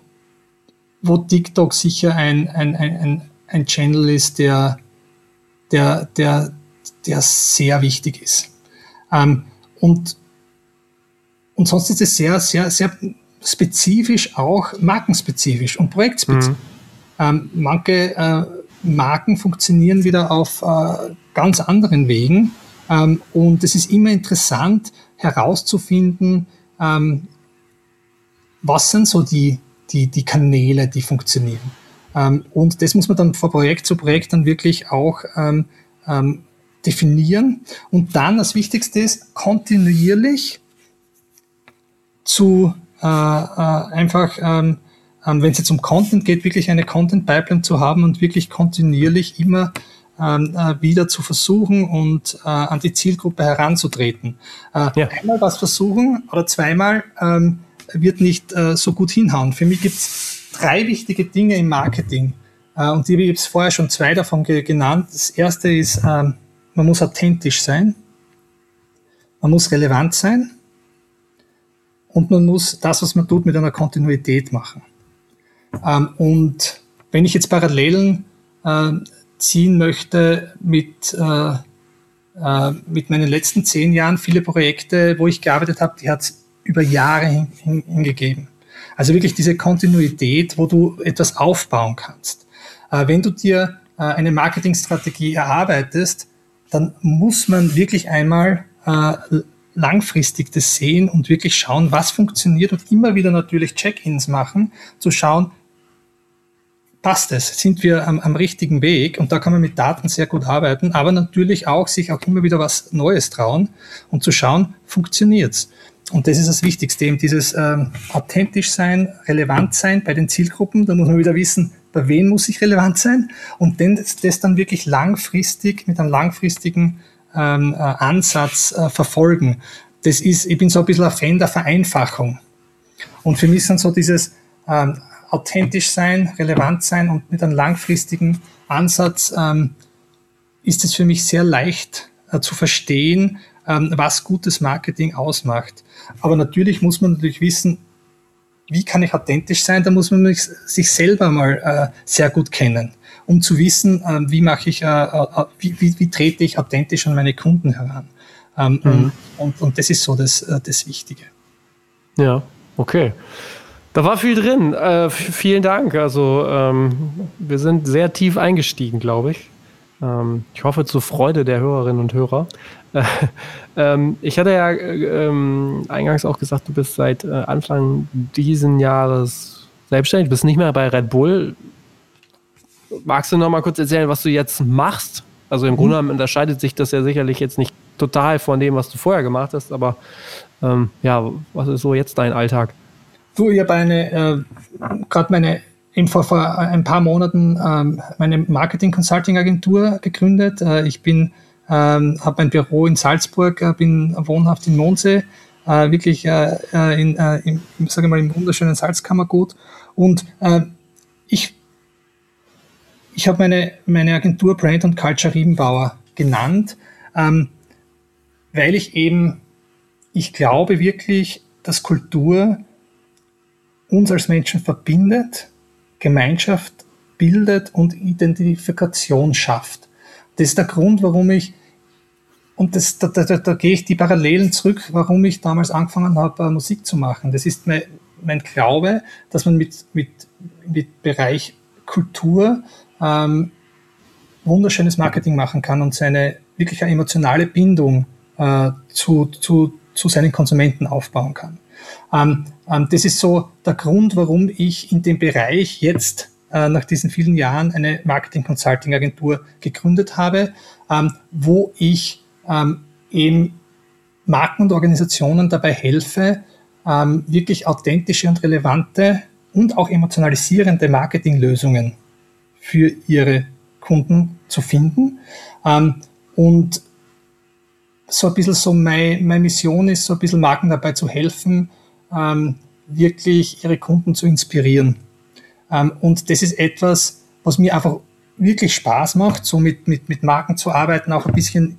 wo TikTok sicher ein, ein, ein, ein Channel ist, der, der, der, der sehr wichtig ist. Ähm, und, und sonst ist es sehr, sehr, sehr spezifisch auch markenspezifisch und projektspezifisch. Mhm. Ähm, manche äh, Marken funktionieren wieder auf äh, ganz anderen Wegen. Ähm, und es ist immer interessant herauszufinden, ähm, was sind so die, die, die Kanäle, die funktionieren. Ähm, und das muss man dann von Projekt zu Projekt dann wirklich auch ähm, ähm, definieren. Und dann das Wichtigste ist, kontinuierlich zu äh, äh, einfach, ähm, ähm, wenn es jetzt um Content geht, wirklich eine Content-Pipeline zu haben und wirklich kontinuierlich immer ähm, äh, wieder zu versuchen und äh, an die Zielgruppe heranzutreten. Äh, ja. Einmal was versuchen oder zweimal ähm, wird nicht äh, so gut hinhauen. Für mich gibt es drei wichtige Dinge im Marketing. Äh, und die habe ich vorher schon zwei davon ge genannt. Das erste ist, ähm, man muss authentisch sein, man muss relevant sein und man muss das, was man tut, mit einer Kontinuität machen. Ähm, und wenn ich jetzt Parallelen äh, ziehen möchte mit, äh, äh, mit meinen letzten zehn Jahren, viele Projekte, wo ich gearbeitet habe, die hat es über Jahre hin, hin, hingegeben. Also wirklich diese Kontinuität, wo du etwas aufbauen kannst. Äh, wenn du dir äh, eine Marketingstrategie erarbeitest, dann muss man wirklich einmal äh, langfristig das sehen und wirklich schauen, was funktioniert und immer wieder natürlich Check-ins machen, zu schauen, passt es, sind wir am, am, richtigen Weg und da kann man mit Daten sehr gut arbeiten, aber natürlich auch sich auch immer wieder was Neues trauen und zu schauen, funktioniert's. Und das ist das Wichtigste, eben dieses ähm, authentisch sein, relevant sein bei den Zielgruppen. Da muss man wieder wissen, bei wem muss ich relevant sein und dann, das, dann wirklich langfristig mit einem langfristigen ähm, äh, Ansatz äh, verfolgen. Das ist, ich bin so ein bisschen ein Fan der Vereinfachung. Und für mich sind so dieses ähm, authentisch sein, relevant sein und mit einem langfristigen Ansatz ähm, ist es für mich sehr leicht äh, zu verstehen, ähm, was gutes Marketing ausmacht. Aber natürlich muss man natürlich wissen, wie kann ich authentisch sein? Da muss man sich selber mal äh, sehr gut kennen, um zu wissen, äh, wie mache ich, äh, äh, wie, wie, wie, trete ich authentisch an meine Kunden heran. Ähm, mhm. und, und das ist so das, äh, das Wichtige.
Ja, okay. Da war viel drin. Äh, vielen Dank. Also ähm, wir sind sehr tief eingestiegen, glaube ich. Ähm, ich hoffe zur Freude der Hörerinnen und Hörer. ähm, ich hatte ja äh, ähm, eingangs auch gesagt, du bist seit äh, Anfang diesen Jahres selbstständig, du bist nicht mehr bei Red Bull. Magst du noch mal kurz erzählen, was du jetzt machst? Also im mhm. Grunde genommen unterscheidet sich das ja sicherlich jetzt nicht total von dem, was du vorher gemacht hast, aber ähm, ja, was ist so jetzt dein Alltag?
Du, ich habe eine, äh, gerade meine eben vor, vor ein paar Monaten ähm, meine Marketing-Consulting-Agentur gegründet. Äh, ich bin, ähm, habe ein Büro in Salzburg, äh, bin wohnhaft in Mondsee, äh, wirklich äh, äh in, äh, im, sage mal, im wunderschönen Salzkammergut. Und äh, ich, ich habe meine, meine Agentur Brand und Culture Riebenbauer genannt, ähm, weil ich eben, ich glaube wirklich, dass Kultur uns als Menschen verbindet Gemeinschaft bildet und Identifikation schafft. Das ist der Grund, warum ich, und das, da, da, da gehe ich die Parallelen zurück, warum ich damals angefangen habe, äh, Musik zu machen. Das ist mein, mein Glaube, dass man mit, mit, mit Bereich Kultur ähm, wunderschönes Marketing machen kann und seine wirklich eine emotionale Bindung äh, zu, zu, zu seinen Konsumenten aufbauen kann. Ähm, ähm, das ist so der Grund, warum ich in dem Bereich jetzt nach diesen vielen Jahren eine Marketing-Consulting-Agentur gegründet habe, ähm, wo ich ähm, eben Marken und Organisationen dabei helfe, ähm, wirklich authentische und relevante und auch emotionalisierende Marketinglösungen für ihre Kunden zu finden. Und so ein bisschen so meine, meine Mission ist, so ein bisschen Marken dabei zu helfen, wirklich ihre Kunden zu inspirieren. Ähm, und das ist etwas, was mir einfach wirklich Spaß macht, so mit, mit, mit Marken zu arbeiten, auch ein bisschen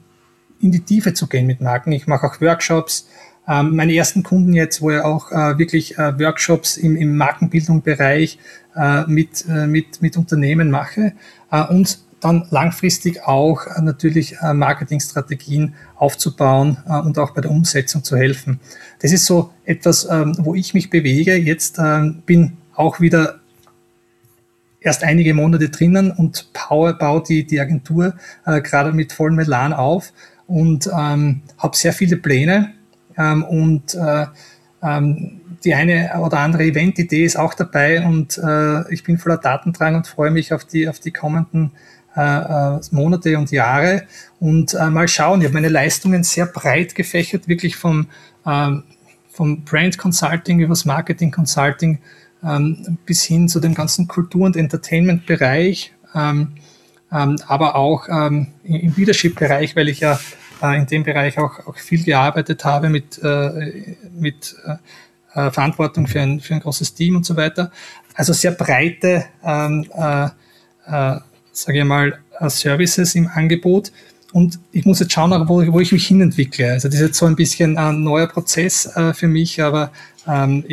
in die Tiefe zu gehen mit Marken. Ich mache auch Workshops. Ähm, meine ersten Kunden jetzt, wo ich auch äh, wirklich äh, Workshops im, im Markenbildungsbereich äh, mit, mit, mit Unternehmen mache. Und dann langfristig auch natürlich Marketingstrategien aufzubauen und auch bei der Umsetzung zu helfen. Das ist so etwas, ähm, wo ich mich bewege. Jetzt bin auch wieder erst einige Monate drinnen und Power baut die, die Agentur gerade mit vollem Melan auf und ähm, habe sehr viele Pläne ähm, und äh, ähm, die eine oder andere Event-Idee ist auch dabei und äh, ich bin voller Datendrang und freue mich auf die, auf die kommenden äh, äh, Monate und Jahre und äh, mal schauen. Ich habe meine Leistungen sehr breit gefächert, wirklich vom, ähm, vom Brand Consulting übers Marketing Consulting ähm, bis hin zu dem ganzen Kultur- und Entertainment-Bereich, ähm, ähm, aber auch ähm, im Leadership-Bereich, weil ich ja äh, in dem Bereich auch, auch viel gearbeitet habe mit, äh, mit äh, äh, Verantwortung für ein, für ein großes Team und so weiter. Also sehr breite, ähm, äh, äh, sage ich mal, Services im Angebot. Und ich muss jetzt schauen, wo, wo ich mich hinentwickle. Also das ist jetzt so ein bisschen ein neuer Prozess äh, für mich, aber ähm,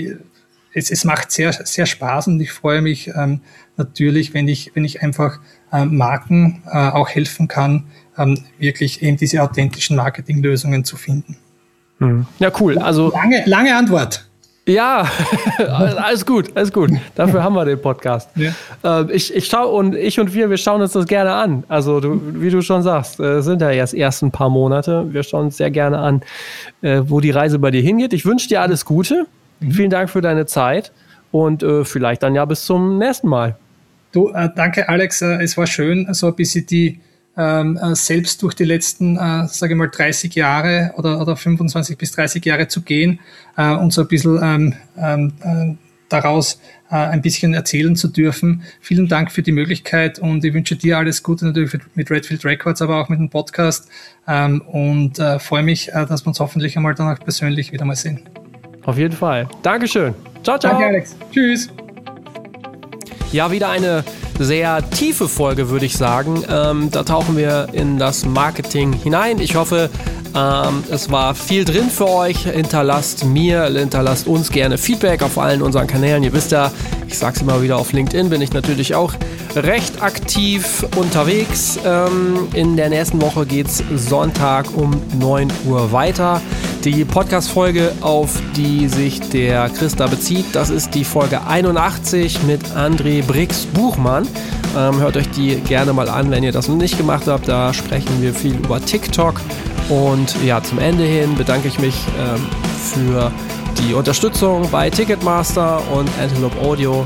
es, es macht sehr, sehr Spaß und ich freue mich ähm, natürlich, wenn ich, wenn ich einfach ähm, Marken äh, auch helfen kann, ähm, wirklich eben diese authentischen Marketinglösungen zu finden.
Hm. Ja, cool. Also
lange, lange Antwort.
Ja, alles gut, alles gut. Dafür haben wir den Podcast. Ja. Äh, ich, ich schaue und ich und wir, wir schauen uns das gerne an. Also du, wie du schon sagst, äh, sind ja erst erst ein paar Monate. Wir schauen uns sehr gerne an, äh, wo die Reise bei dir hingeht. Ich wünsche dir alles Gute. Mhm. Vielen Dank für deine Zeit und äh, vielleicht dann ja bis zum nächsten Mal.
Du, äh, danke Alex. Äh, es war schön, so ein bisschen die ähm, äh, selbst durch die letzten, äh, sage ich mal, 30 Jahre oder, oder 25 bis 30 Jahre zu gehen äh, und so ein bisschen ähm, ähm, äh, daraus ein bisschen erzählen zu dürfen. Vielen Dank für die Möglichkeit und ich wünsche dir alles Gute natürlich mit Redfield Records, aber auch mit dem Podcast ähm, und freue mich, dass wir uns hoffentlich einmal dann auch persönlich wieder mal sehen.
Auf jeden Fall. Dankeschön.
Ciao, ciao. Danke, Alex. Tschüss.
Ja, wieder eine sehr tiefe Folge, würde ich sagen. Ähm, da tauchen wir in das Marketing hinein. Ich hoffe, ähm, es war viel drin für euch. Hinterlasst mir, hinterlasst uns gerne Feedback auf allen unseren Kanälen. Ihr wisst ja, ich sage es immer wieder, auf LinkedIn bin ich natürlich auch recht aktiv unterwegs. Ähm, in der nächsten Woche geht es Sonntag um 9 Uhr weiter. Die Podcast-Folge, auf die sich der Christa bezieht, das ist die Folge 81 mit André Brix-Buchmann. Ähm, hört euch die gerne mal an, wenn ihr das noch nicht gemacht habt. Da sprechen wir viel über TikTok. Und ja, zum Ende hin bedanke ich mich ähm, für die Unterstützung bei Ticketmaster und Antelope Audio.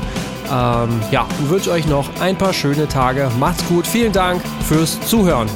Ähm, ja, wünsche euch noch ein paar schöne Tage. Macht's gut. Vielen Dank fürs Zuhören.